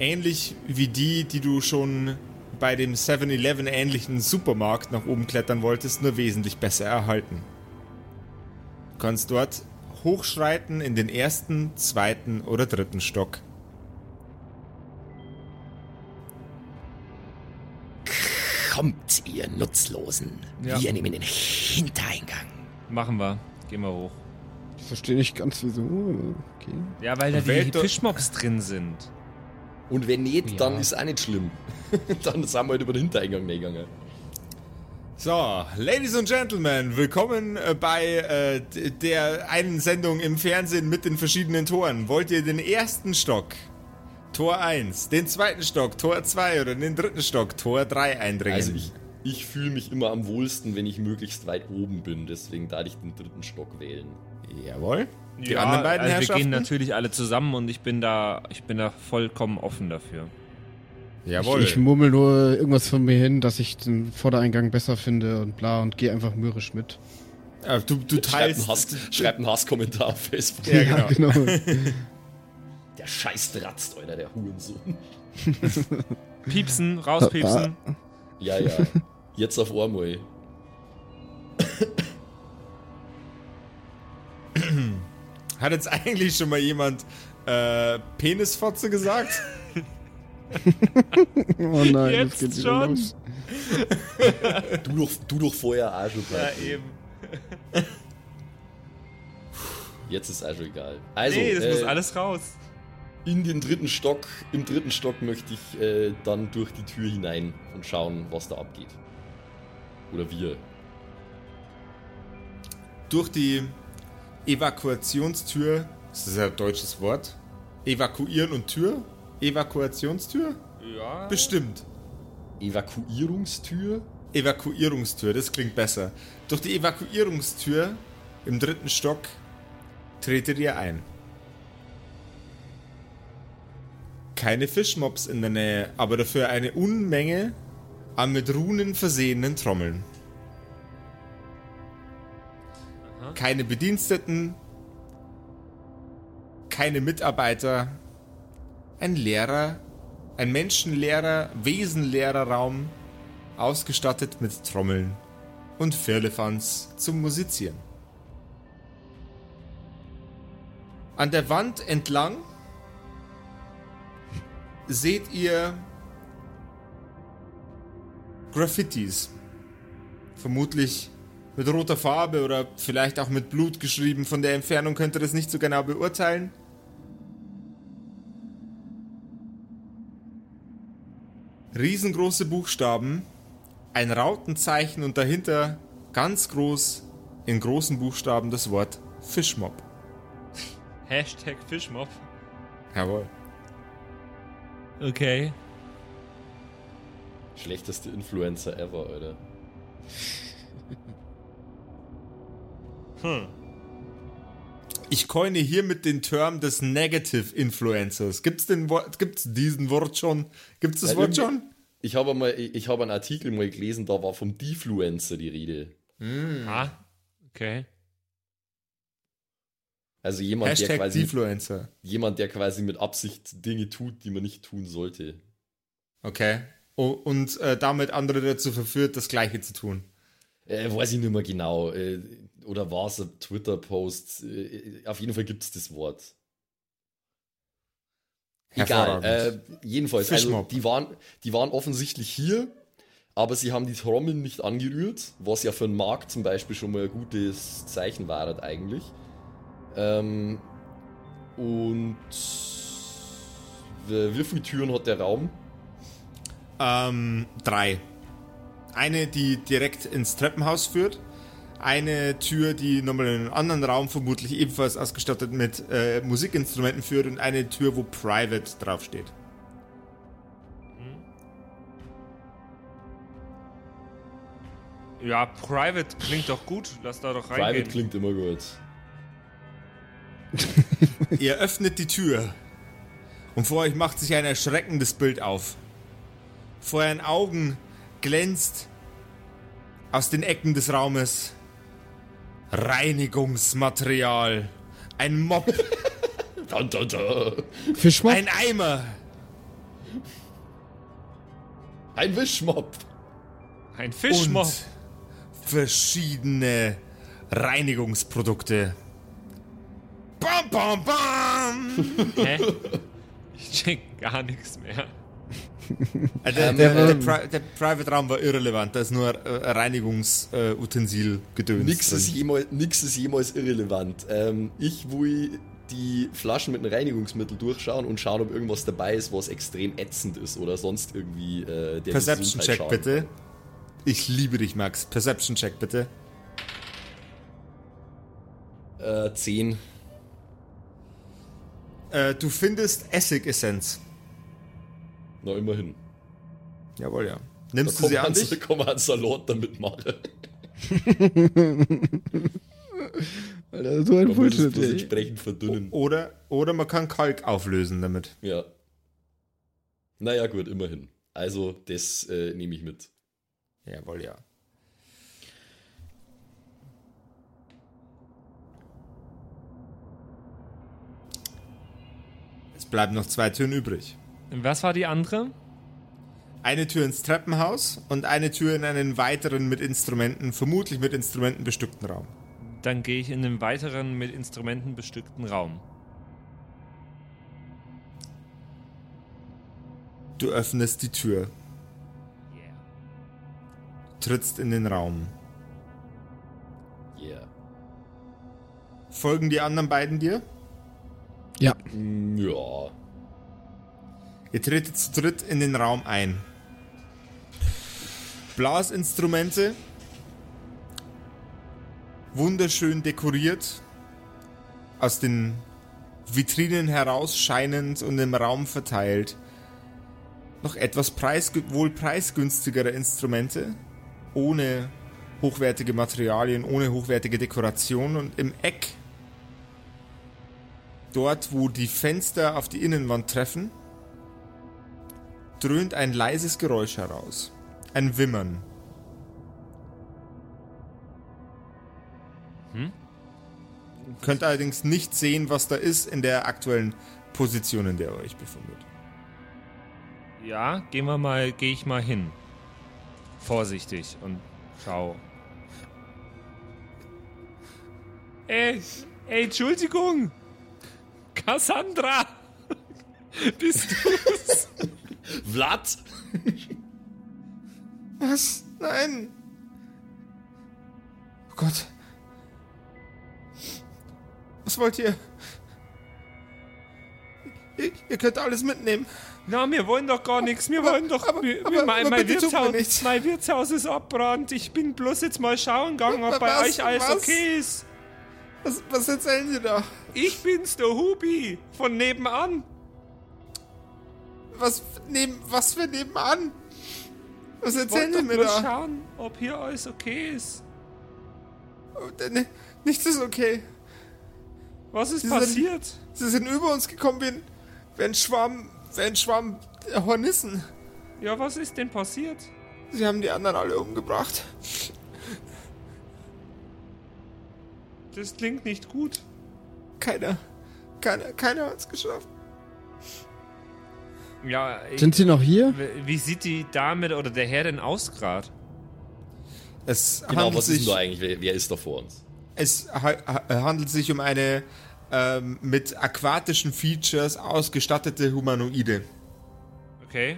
Ähnlich wie die, die du schon bei dem 7-Eleven ähnlichen Supermarkt nach oben klettern wolltest, nur wesentlich besser erhalten. Du kannst dort hochschreiten in den ersten, zweiten oder dritten Stock. Kommt, ihr Nutzlosen. Ja. Wir nehmen den Hintereingang. Machen wir. Gehen wir hoch. Ich verstehe nicht ganz wieso. Okay. Ja, weil da die Fischmobs drin sind. Und wenn nicht, Ja. dann ist auch nicht schlimm. dann sind wir halt über den Hintereingang gegangen. So, Ladies and Gentlemen, willkommen äh, bei äh, der einen Sendung im Fernsehen mit den verschiedenen Toren. Wollt ihr den ersten Stock, Tor 1, den zweiten Stock, Tor 2 oder den dritten Stock, Tor 3 eindringen? Also ich, ich fühle mich immer am wohlsten, wenn ich möglichst weit oben bin. Deswegen darf ich den dritten Stock wählen. Jawohl. Die ja, anderen beiden also wir Herrschaften? gehen natürlich alle zusammen und ich bin da, ich bin da vollkommen offen dafür. Jawohl. Ich, ich murmel nur irgendwas von mir hin, dass ich den Vordereingang besser finde und bla und gehe einfach mürrisch mit. Äh, du, du teilst. Hass, schreibt einen Hasskommentar auf Facebook. Ja, genau. Der Scheiß dratzt, Alter, der Hurensohn. Piepsen, rauspiepsen. Ja, ja. Jetzt auf einmal. Hat jetzt eigentlich schon mal jemand äh, Penisfotze gesagt? Oh nein, Jetzt das geht schon. los. Du doch, du doch vorher schon. Ja, eben. Jetzt ist schon egal. Also, nee, das äh, muss alles raus. in den dritten Stock, im dritten Stock möchte ich äh, dann durch die Tür hinein und schauen, was da abgeht. Oder wir. Durch die Evakuationstür, ist das ein deutsches Wort? Evakuieren und Tür? Evakuationstür? Ja. Bestimmt. Evakuierungstür? Evakuierungstür, das klingt besser. Durch die Evakuierungstür im dritten Stock tretet ihr ein. Keine Fischmobs in der Nähe, aber dafür eine Unmenge an mit Runen versehenen Trommeln. Keine Bediensteten, keine Mitarbeiter, ein leerer, ein menschenleerer, wesenleerer Raum, ausgestattet mit Trommeln und Firlefanz zum Musizieren. An der Wand entlang seht ihr Graffitis. Vermutlich mit roter Farbe oder vielleicht auch mit Blut geschrieben. Von der Entfernung könnt ihr das nicht so genau beurteilen. Riesengroße Buchstaben, ein Rautenzeichen und dahinter ganz groß in großen Buchstaben das Wort Fischmob. Hashtag Fischmob. Jawohl. Okay. Schlechteste Influencer ever, Alter. Ich coine hiermit den Term des Negative Influencers. Gibt's den Wort, gibt's diesen Wort schon? Gibt's das Ja, Wort schon? Ich habe mal, ich habe einen Artikel mal gelesen, da war vom Defluencer die Rede. Ah, okay. Also jemand, der Hashtag quasi, Defluencer. jemand, der quasi mit Absicht Dinge tut, die man nicht tun sollte. Okay. Und äh, damit andere dazu verführt, das Gleiche zu tun. Äh, weiß ich nicht mehr genau. Äh, oder war es ein Twitter-Post? Äh, auf jeden Fall gibt es das Wort. Egal. Äh, jedenfalls, also, die, waren, die waren offensichtlich hier, aber sie haben die Trommeln nicht angerührt, was ja für einen Markt zum Beispiel schon mal ein gutes Zeichen war halt eigentlich. Ähm, und wie wie viele Türen hat der Raum? Ähm, drei. Eine, die direkt ins Treppenhaus führt. Eine Tür, die nochmal in einen anderen Raum, vermutlich ebenfalls ausgestattet mit äh, Musikinstrumenten führt. Und eine Tür, wo Private draufsteht. Ja, Private klingt doch gut. Lass da doch Private reingehen. klingt immer gut. Ihr öffnet die Tür. Und vor euch macht sich ein erschreckendes Bild auf. Vor euren Augen glänzt aus den Ecken des Raumes Reinigungsmaterial. Ein Mob, Da, da, da. Fischmob? ein Eimer, Ein Wischmob. Ein Fischmob. und verschiedene Reinigungsprodukte. Bam, bam, bam! Hä? Ich check gar nichts mehr. Äh, Der, der, der, Pri der Private Raum war irrelevant, da ist nur äh, Reinigungsutensil gedöns. Nix ist, jemals, nix ist jemals irrelevant. Ähm, ich will die Flaschen mit einem Reinigungsmittel durchschauen und schauen, ob irgendwas dabei ist, was extrem ätzend ist oder sonst irgendwie äh, der Perception Check schaden bitte. Ich liebe dich, Max. Perception Check bitte. Äh, 10. Äh, du findest Essigessenz. Na, immerhin. Jawohl, ja. Da Nimmst du kann sie an dich? da man einen Salat damit machen. Alter, so ein Man muss es Bullshit, entsprechend verdünnen. Oder, oder man kann Kalk auflösen damit. Ja. Naja, gut, immerhin. Also, das äh, nehme ich mit. Jawohl, ja. Es bleiben noch zwei Türen übrig. Was war die andere? Eine Tür ins Treppenhaus und eine Tür in einen weiteren mit Instrumenten, vermutlich mit Instrumenten bestückten Raum. Dann gehe ich in einen weiteren mit Instrumenten bestückten Raum. Du öffnest die Tür, Yeah. trittst in den Raum. Yeah. Folgen die anderen beiden dir? Ja. Mm, Ja. Ihr tretet zu dritt in den Raum ein. Blasinstrumente, wunderschön dekoriert, aus den Vitrinen herausscheinend und im Raum verteilt. Noch etwas preisgü wohl preisgünstigere Instrumente, ohne hochwertige Materialien, ohne hochwertige Dekoration. Und im Eck, dort wo die Fenster auf die Innenwand treffen, dröhnt ein leises Geräusch heraus. Ein Wimmern. Könnt allerdings nicht sehen, was da ist in der aktuellen Position, in der ihr euch befindet. Ja, gehen wir mal, gehe ich mal hin. Vorsichtig und schau. Ey, ey, Entschuldigung! Cassandra! Bist du's? Vlad! Was? Nein! Oh Gott. Was wollt ihr? Ihr, ihr könnt alles mitnehmen. Na, wir wollen doch gar nichts. Wir aber- wollen doch. aber- wir, aber- mein, mein, Wirtshaus, nichts. mein Wirtshaus ist abbrannt. Ich bin bloß jetzt mal schauen gegangen, ob Was- bei euch alles was? okay ist. Was, was erzählen Sie da? Ich bin's, der Hubi, von nebenan. Was neben, was für nebenan? Was erzählen Sie mir bloß da? schauen, ob hier alles okay ist. Oh, ne- Nichts ist okay. Was ist Sie passiert? Sind, sie sind über uns gekommen wie ein, wie ein Schwarm, wie ein Schwarm Hornissen. Ja, was ist denn passiert? Sie haben die anderen alle umgebracht. Das klingt nicht gut. Keiner, keiner, keiner hat es geschafft. Ja, ich, Sind sie noch hier? wie sieht die Dame oder der Herr denn aus gerade? Es Genau, handelt was ist sich, denn da eigentlich? Wer, wer ist da vor uns? es ha ha handelt sich um eine ähm, mit aquatischen Features ausgestattete Humanoide. Okay.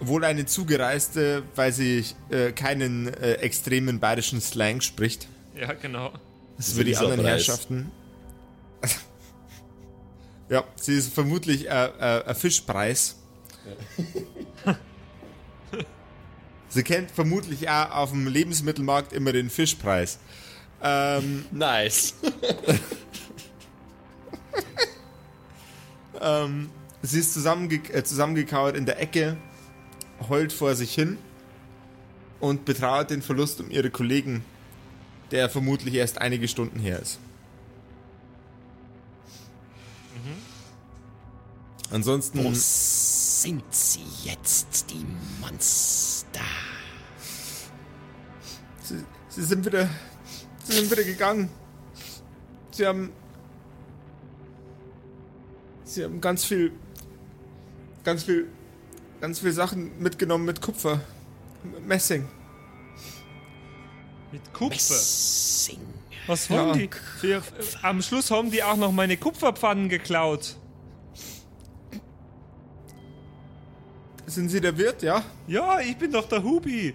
Wohl eine zugereiste, weil sie äh, keinen äh, extremen bayerischen Slang spricht. Ja, genau. Das ist So für die anderen Preis. Herrschaften. Ja, sie ist vermutlich äh, äh, ein Fischpreis. sie kennt vermutlich auch auf dem Lebensmittelmarkt immer den Fischpreis. Ähm, Nice. ähm, sie ist zusammenge äh, zusammengekauert in der Ecke, heult vor sich hin und betrauert den Verlust um ihre Kollegen, der vermutlich erst einige Stunden her ist. Ansonsten Wo sind sie jetzt, die Monster? Sie, sie sind wieder. Sie sind wieder gegangen. Sie haben. Sie haben ganz viel. Ganz viel. Ganz viel Sachen mitgenommen mit Kupfer. M- Messing. Mit Kupfer. Messing. Was wollen Ja. die? Wir, am Schluss haben die auch noch meine Kupferpfannen geklaut. Sind Sie der Wirt, ja? Ja, ich bin doch der Hubi.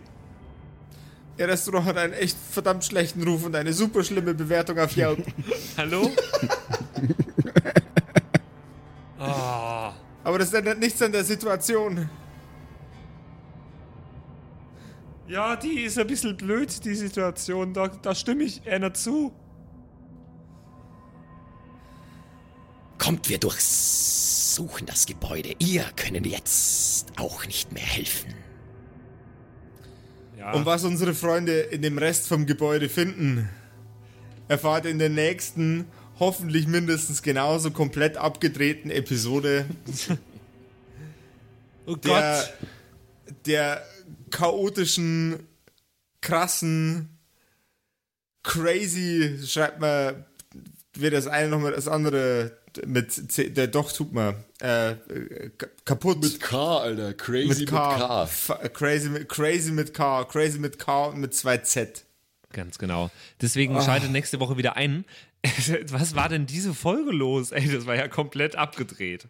Ihr Restaurant hat einen echt verdammt schlechten Ruf und eine super schlimme Bewertung auf Yelp. Hallo? Ah, Aber das ändert nichts an der Situation. ja, die ist ein bisschen blöd, die Situation. Da, da stimme ich einer zu. Kommt, wir durchsuchen das Gebäude. Ihr können jetzt auch nicht mehr helfen. Ja. Und was unsere Freunde in dem Rest vom Gebäude finden, erfahrt in der nächsten, hoffentlich mindestens genauso komplett abgedrehten Episode oh der, Gott. der chaotischen, krassen, crazy, schreibt man weder das eine noch mal das andere mit C, der doch tut man äh, kaputt Mit K, Alter. Crazy mit K. F- Crazy mit crazy mit K, crazy mit K und mit zwei Z. Ganz genau. Deswegen schaltet nächste Woche wieder ein. Was war denn diese Folge los? Ey, das war ja komplett abgedreht.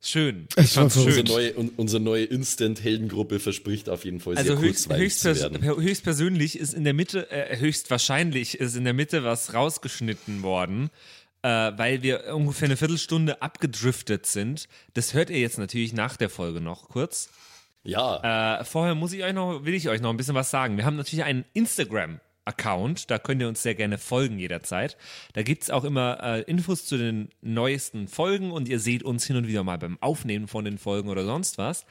Schön. Ich fand's war Unsere schön. neue, un, unsere neue Instant-Heldengruppe verspricht auf jeden Fall sehr Also höchst, kurzweilig höchst, zu werden. per- höchstpersönlich ist in der Mitte, äh, höchstwahrscheinlich ist in der Mitte was rausgeschnitten worden, äh, weil wir ungefähr eine Viertelstunde abgedriftet sind. Das hört ihr jetzt natürlich nach der Folge noch kurz. Ja, Äh, vorher muss ich euch noch, will ich euch noch ein bisschen was sagen. Wir haben natürlich einen Instagram-Account, da könnt ihr uns sehr gerne folgen jederzeit. Da gibt es auch immer äh, Infos zu den neuesten Folgen und ihr seht uns hin und wieder mal beim Aufnehmen von den Folgen oder sonst was.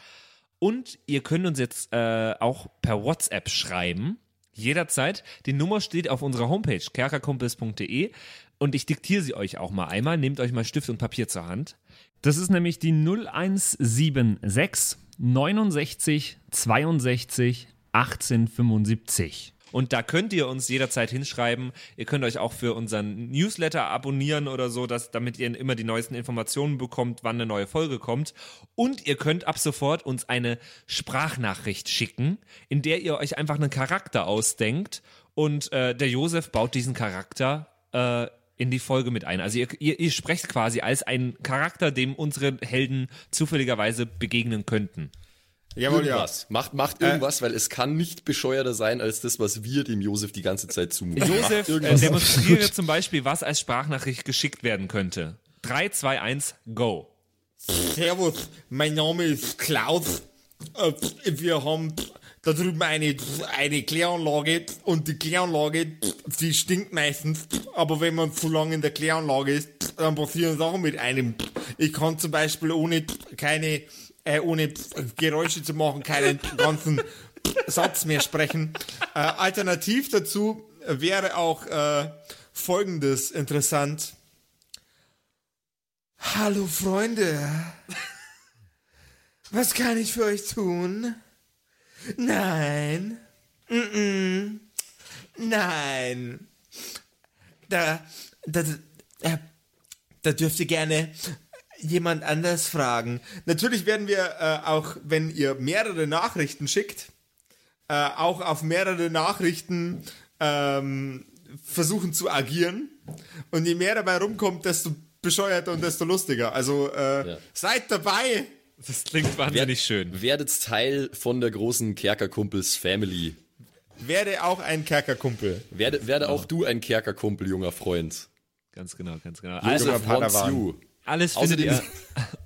Und ihr könnt uns jetzt äh, auch per WhatsApp schreiben. Jederzeit. Die Nummer steht auf unserer Homepage, kerkerkumpels.de. Und ich diktiere sie euch auch mal einmal. Nehmt euch mal Stift und Papier zur Hand. Das ist nämlich die 0176 69 62 1875. Und da könnt ihr uns jederzeit hinschreiben. Ihr könnt euch auch für unseren Newsletter abonnieren oder so, dass, damit ihr immer die neuesten Informationen bekommt, wann eine neue Folge kommt. Und ihr könnt ab sofort uns eine Sprachnachricht schicken, in der ihr euch einfach einen Charakter ausdenkt und äh, der Josef baut diesen Charakter äh, in die Folge mit ein. Also ihr, ihr, ihr sprecht quasi als ein Charakter, dem unsere Helden zufälligerweise begegnen könnten. Jawohl, ja. irgendwas. Macht, macht irgendwas, weil es kann nicht bescheuerter sein als das, was wir dem Josef die ganze Zeit zumuten. Josef, äh, demonstriere zum Beispiel, was als Sprachnachricht geschickt werden könnte. 3, 2, 1, go. Servus, mein Name ist Klaus. Äh, Wir haben da drüben eine, eine Kläranlage und die Kläranlage, die stinkt meistens, aber wenn man zu lange in der Kläranlage ist, dann passieren Sachen mit einem. Ich kann zum Beispiel ohne keine, äh, ohne Geräusche zu machen, keinen ganzen Satz mehr sprechen. Äh, alternativ dazu wäre auch äh, folgendes interessant. Hallo Freunde. Was kann ich für euch tun? Nein. Mm-mm. Nein. Da, da, da, da dürft ihr gerne jemand anders fragen. Natürlich werden wir äh, auch, wenn ihr mehrere Nachrichten schickt, äh, auch auf mehrere Nachrichten ähm, versuchen zu agieren. Und je mehr dabei rumkommt, desto bescheuerter und desto lustiger. Also äh, Ja. seid dabei. Das klingt wahnsinnig schön. Werdet Teil von der großen Kerkerkumpels Family. Werde auch ein Kerkerkumpel. Werde, werde auch du ein Kerkerkumpel, junger Freund. Ganz genau, ganz genau. Also wants you. alles findet Außerdem- ihr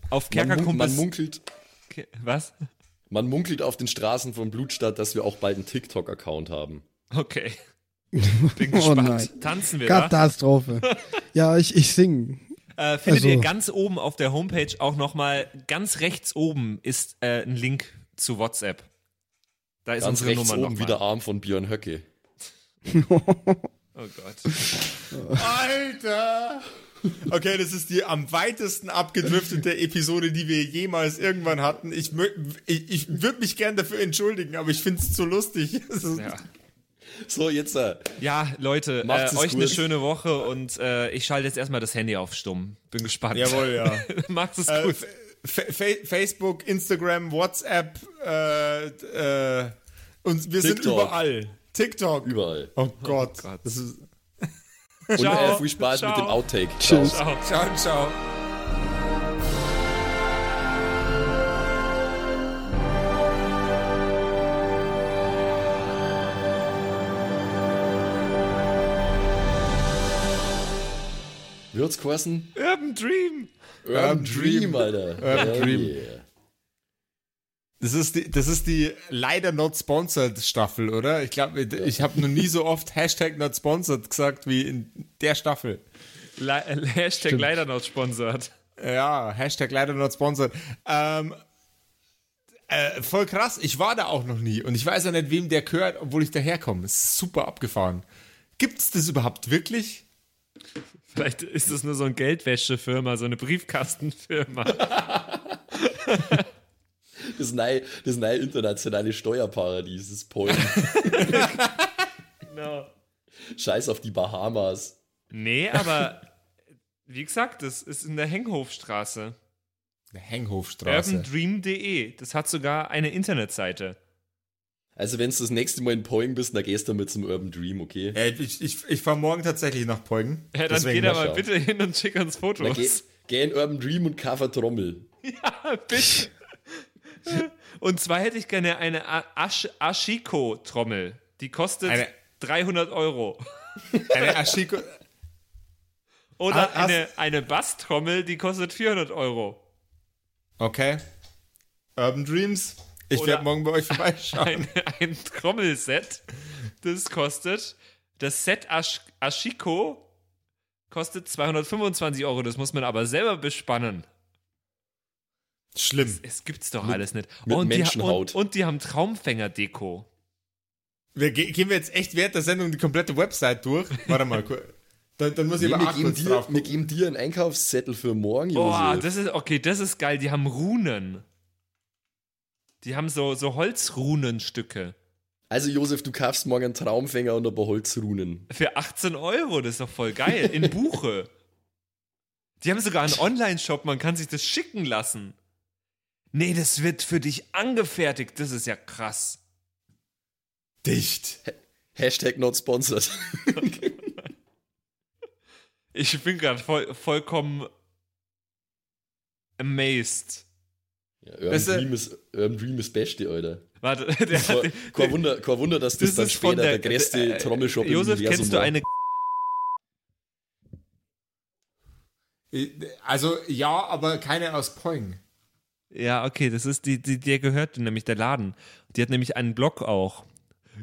auf mun man Kerkerkumpels. munkelt, Was? man munkelt auf den Straßen von Blutstadt, dass wir auch bald einen TikTok-Account haben. Okay. Bin Oh gespannt. nein. Tanzen wir da? Katastrophe. ja, ich, ich sing. Äh, findet Also- ihr ganz oben auf der Homepage auch nochmal, ganz rechts oben ist äh, ein Link zu WhatsApp. Da ist Ganz unsere rechts Nummer oben wieder Arm von Björn Höcke. Oh Gott. Alter! Okay, das ist die am weitesten abgedriftete Episode, die wir jemals irgendwann hatten. Ich, ich, ich würde mich gern dafür entschuldigen, aber ich finde es zu lustig. Ja. So, jetzt äh, Ja, Leute, äh, euch eine gut. schöne Woche und äh, ich schalte jetzt erstmal das Handy auf Stumm. Bin gespannt. Jawohl, ja. Macht es Äh, gut. Fa Fa Facebook, Instagram, WhatsApp äh, äh, und wir sind TikTok. überall. TikTok. überall. Oh Gott. Gott. Das ist, Und Ciao. äh, viel Spaß Ciao. mit dem Outtake. Tschüss. Ciao. ciao, ciao. Kosten? Urban Dream. Urban Dream, Alter. Urban Hell Dream. yeah. Das ist die, das ist die leider not sponsored Staffel, oder? Ich glaube, ich habe noch nie so oft Hashtag not sponsored gesagt wie in der Staffel. Le äh, Hashtag leider not sponsored. Ja, Hashtag leider not sponsored. Ähm, äh, voll krass, ich war da auch noch nie und ich weiß ja nicht, wem der gehört, obwohl ich daherkomme. Es ist super abgefahren. Gibt's das überhaupt wirklich? Vielleicht ist das nur so eine Geldwäschefirma, so eine Briefkastenfirma. Das neue, das neue internationale Steuerparadies ist Polen. no. Scheiß auf die Bahamas. Nee, aber wie gesagt, das ist in der Henghofstraße. Eine Henghofstraße. UrbanDream.de. Das hat sogar eine Internetseite. Also, wenn du das nächste Mal in Poing bist, dann gehst du mit zum Urban Dream, okay? Äh, ich ich, ich fahre morgen tatsächlich nach Peugen. Ja, dann geht er mal schau. bitte hin und schick uns Fotos. geh, geh in Urban Dream und Cover Trommel. Bitte. Und zwar hätte ich gerne eine Ash Ashiko-Trommel. Die kostet Eine- 300 Euro. Eine Ashiko. Oder Ah, hast- eine, eine Basstrommel, die kostet 400 Euro. Okay. Urban Dreams. Ich werde morgen bei euch vorbeischauen. Ein, ein Trommelset, das kostet, das Set Ash Ashiko kostet 225 Euro. Das muss man aber selber bespannen. Schlimm. Es gibt's doch alles nicht. mit und, die, Menschenhaut. und, und die haben Traumfänger-Deko. Wir ge gehen wir jetzt echt während der Sendung die komplette Website durch. Warte mal, dann, dann muss ich Nee, aber wir, geben dir, wir geben dir einen Einkaufszettel für morgen, Boah, das ist, okay, das ist geil. Die haben Runen. Die haben so, so Holzrunenstücke. Also, Josef, du kaufst morgen einen Traumfänger und ein paar Holzrunen. Für 18 Euro, das ist doch voll geil. In Buche. Die haben sogar einen Online-Shop, man kann sich das schicken lassen. Nee, das wird für dich angefertigt. Das ist ja krass. Dicht. Hashtag not sponsored. Ich bin gerade voll, vollkommen amazed. Ja, Urban, Das, äh, Dream ist, Urban Dream ist Beste, Alter. Warte, der hat, kein, Wunder, kein Wunder, dass das, das dann später der, der, größte äh, Trommelshop im Josef, Universum kennst du war. eine Also ja, aber keine aus Poing. Ja, okay, das ist die, die, der gehört nämlich der Laden. Die hat nämlich einen Blog auch.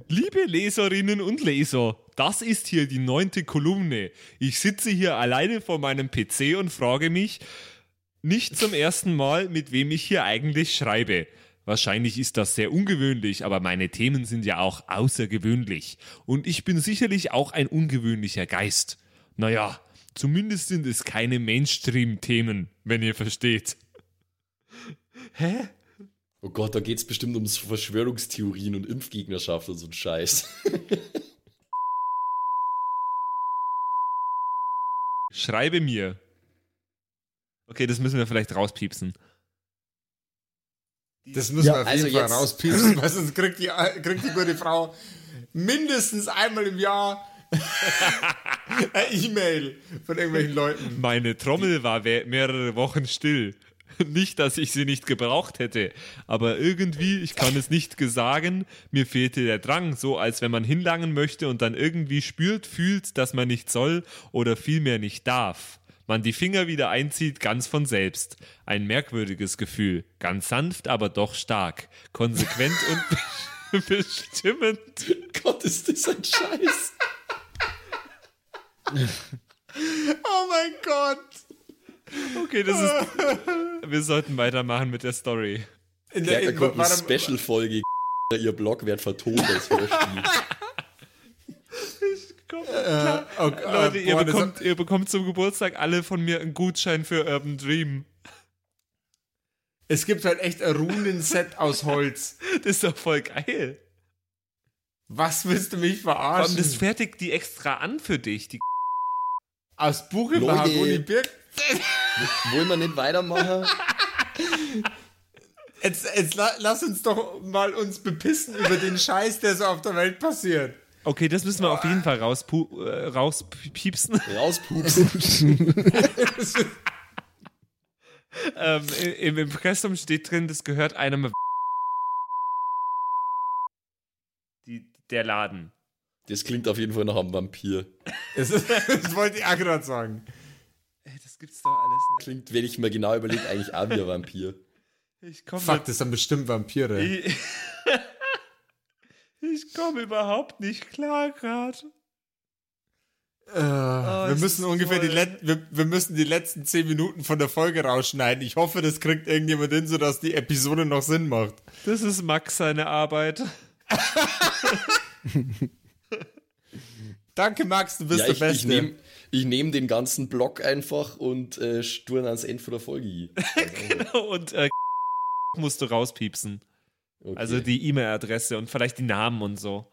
Liebe Leserinnen und Leser, das ist hier die neunte Kolumne. Ich sitze hier alleine vor meinem PC und frage mich nicht zum ersten Mal, mit wem ich hier eigentlich schreibe. Wahrscheinlich ist das sehr ungewöhnlich, aber meine Themen sind ja auch außergewöhnlich. Und ich bin sicherlich auch ein ungewöhnlicher Geist. Naja, zumindest sind es keine Mainstream-Themen, wenn ihr versteht. Hä? Oh Gott, da geht's bestimmt um Verschwörungstheorien und Impfgegnerschaft und so ein Scheiß. Schreibe mir. Okay, das müssen wir vielleicht rauspiepsen. Das müssen Ja, wir auf also jeden Fall jetzt- rauspiepsen, weil sonst kriegt die, kriegt die gute Frau mindestens einmal im Jahr eine E-Mail von irgendwelchen Leuten. Meine Trommel war mehrere Wochen still. Nicht, dass ich sie nicht gebraucht hätte, aber irgendwie, ich kann es nicht sagen, mir fehlte der Drang, so als wenn man hinlangen möchte und dann irgendwie spürt, fühlt, dass man nicht soll oder vielmehr nicht darf. Man die Finger wieder einzieht, ganz von selbst. Ein merkwürdiges Gefühl, ganz sanft, aber doch stark, konsequent und bestimmend. Gott, ist das ein Scheiß. Oh mein Gott! Okay, das ist. Wir sollten weitermachen mit der Story. In Ja, da kommt eine Special-Folge. Ihr Blog wird vertont als Hörspiel. Komm, Äh, okay, Leute, äh, ihr, boah, bekommt, ihr bekommt zum Geburtstag alle von mir einen Gutschein für Urban Dream. Es gibt halt echt ein Runenset aus Holz. Das ist doch voll geil. Was willst du mich verarschen? das fertigt die extra an für dich. Die aus Buche, Leute. Mahagoni, Birk. Wollen wir nicht weitermachen? Jetzt, jetzt la, lass uns doch mal uns bepissen über den Scheiß, der so auf der Welt passiert. Okay, das müssen wir auf jeden Fall rauspu äh, rauspiepsen. Rauspupsen. ähm, Im Impressum steht drin, das gehört einem. Die, der Laden. Das klingt auf jeden Fall nach einem Vampir. Das, ist, das wollte ich auch gerade sagen. Ey, das gibt's doch alles Klingt, wenn ich mir genau überlege, eigentlich auch wie ein Vampir. nicht. Ich komme Fuck, das sind bestimmt Vampire. Ich, ich komme überhaupt nicht klar gerade. Äh, wir ist müssen ungefähr die, toll. Let wir, wir müssen die letzten 10 Minuten von der Folge rausschneiden. Ich hoffe, das kriegt irgendjemand hin, sodass die Episode noch Sinn macht. Das ist Max seine Arbeit. Danke, Max, du bist ja, der ich, ich Beste. nehme ich nehm den ganzen Block einfach und äh, ans Ende von der Folge. Und äh, musst du rauspiepsen. Okay. Also die E-Mail-Adresse und vielleicht die Namen und so.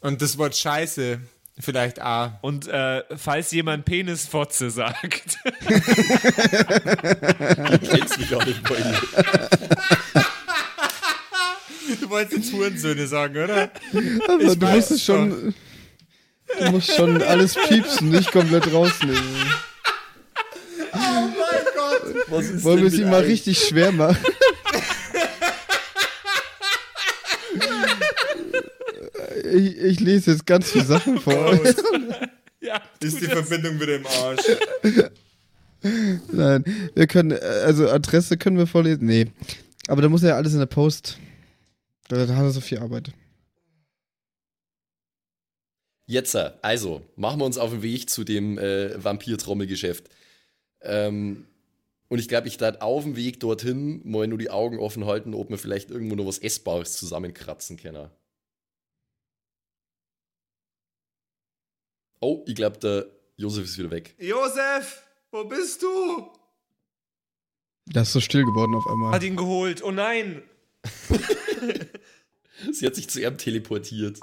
Und das Wort Scheiße vielleicht auch. Und äh, falls jemand Penisfotze sagt, du kennst mich auch nicht, Freunde. Du wolltest jetzt Hurensöhne sagen, oder? Aber Ich du musst es schon. Du musst schon alles piepsen, nicht komplett rausnehmen. Oh mein Gott! Was ist Wollen wir es mit ihm mal richtig schwer machen? Ich, ich lese jetzt ganz viele Sachen vor. ja, Ist die das. Verbindung wieder im Arsch. Nein, wir können, also Adresse können wir vorlesen. Nee. Aber da muss ja alles in der Post. Da, da hat er so viel Arbeit. Jetzt, äh, also, machen wir uns auf den Weg zu dem äh, Vampir-Trommelgeschäft. Ähm, und ich glaube, ich darf auf dem Weg dorthin mal nur die Augen offen halten, ob wir vielleicht irgendwo noch was Essbares zusammenkratzen können. Oh, ich glaube, der Josef ist wieder weg. Josef, wo bist du? Das ist so still geworden auf einmal. Hat ihn geholt. Oh nein, Sie hat sich zu ihm teleportiert.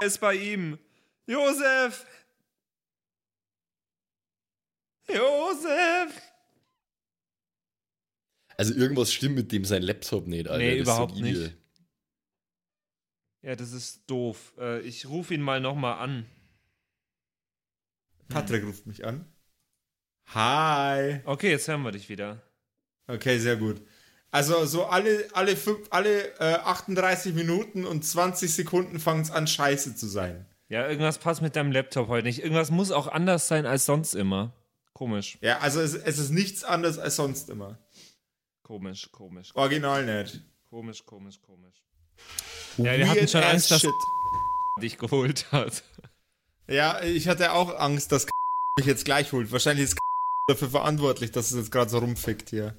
er ist bei ihm. Josef! Josef! Also irgendwas stimmt mit dem sein Laptop nicht, Alter. Nee, Das überhaupt nicht. Ja, das ist doof. Äh, ich rufe ihn mal nochmal an. Patrick ruft mich an. Hi. Okay, jetzt hören wir dich wieder. Okay, sehr gut. Also so alle, alle, fünf, alle äh, 38 Minuten und 20 Sekunden fangen es an, scheiße zu sein. Ja, irgendwas passt mit deinem Laptop heute nicht. Irgendwas muss auch anders sein als sonst immer. Komisch, Ja, also es, es ist nichts anderes als sonst immer. komisch, komisch, Original nicht. komisch, komisch, komisch. Ja, wir hatten Weird schon ass Angst, dass shit. dich geholt hat. Ja, ich hatte auch Angst, dass mich jetzt gleich holt. Wahrscheinlich ist dafür verantwortlich, dass es jetzt gerade so rumfickt hier.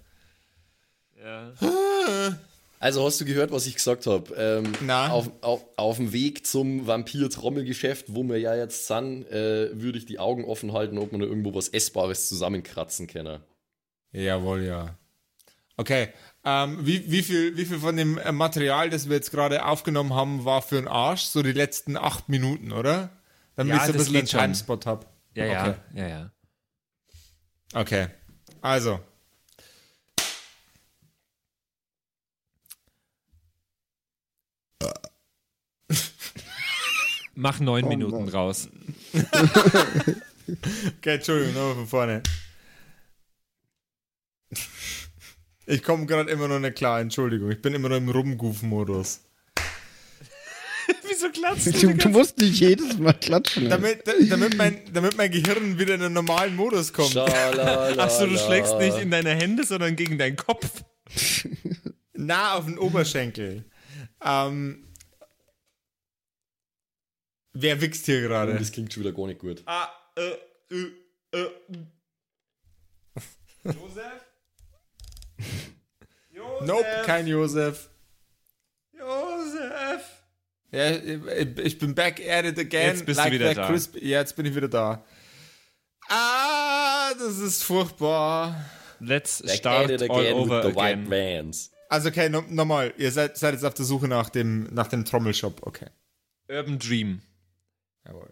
Ja. Ah, Also hast du gehört, was ich gesagt habe? Ähm, Na? Auf, auf, auf dem Weg zum Vampir-Trommelgeschäft, wo wir ja jetzt sind, äh, würde ich die Augen offen halten, ob man da irgendwo was Essbares zusammenkratzen kann. Jawohl, ja. Okay. Ähm, wie, wie, viel, wie viel von dem Material, das wir jetzt gerade aufgenommen haben, war für den Arsch? So die letzten acht Minuten, oder? Damit Ja, ich so ein bisschen einen. Timespot habe. Ja, ja, Okay. ja, ja. Okay. Also. Mach neun Minuten raus. Okay, Entschuldigung, nochmal von vorne. Ich komme gerade immer noch nicht klar, Entschuldigung. Ich bin immer noch im Rumgoof-Modus. Wieso klatzt Du, du musst nicht jedes Mal klatschen. Damit, damit, mein, damit mein Gehirn wieder in einen normalen Modus kommt. Achso, du schlägst nicht in deine Hände, sondern gegen deinen Kopf. nah auf den Oberschenkel. Ähm, wer wichst hier gerade? Das klingt schon wieder gar nicht gut. Ah, äh, äh, äh. Josef? Josef? Nope, kein Josef. Josef! Ja, ich, ich bin back at it again. Jetzt bist du wieder that da. Crisp. Ja, jetzt bin ich wieder da. Ah, das ist furchtbar. Let's Back start at it all again over with the again. white vans. Also okay, no, nochmal. Ihr seid, seid jetzt auf der Suche nach dem, nach dem Trommelshop. Okay. Urban Dream. Jawohl.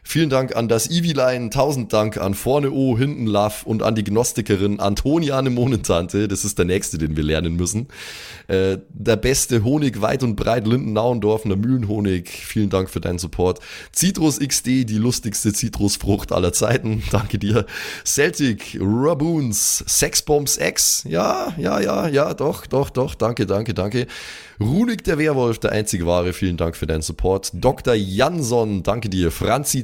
Vielen Dank an das Eviline, tausend Dank an Vorne O, Hinten Love und an die Gnostikerin Antoniane Monentante, das ist der nächste, den wir lernen müssen. Äh, der beste Honig weit und breit, Linden-Nauendorfener Mühlenhonig, vielen Dank für deinen Support. Citrus XD, die lustigste Zitrusfrucht aller Zeiten, danke dir. Celtic, Raboons, Sexbombs X, ja, ja, ja, ja, doch, doch, doch, danke, danke, danke. Runik der Werwolf, der einzige wahre, vielen Dank für deinen Support. Dr. Jansson, danke dir. Franzi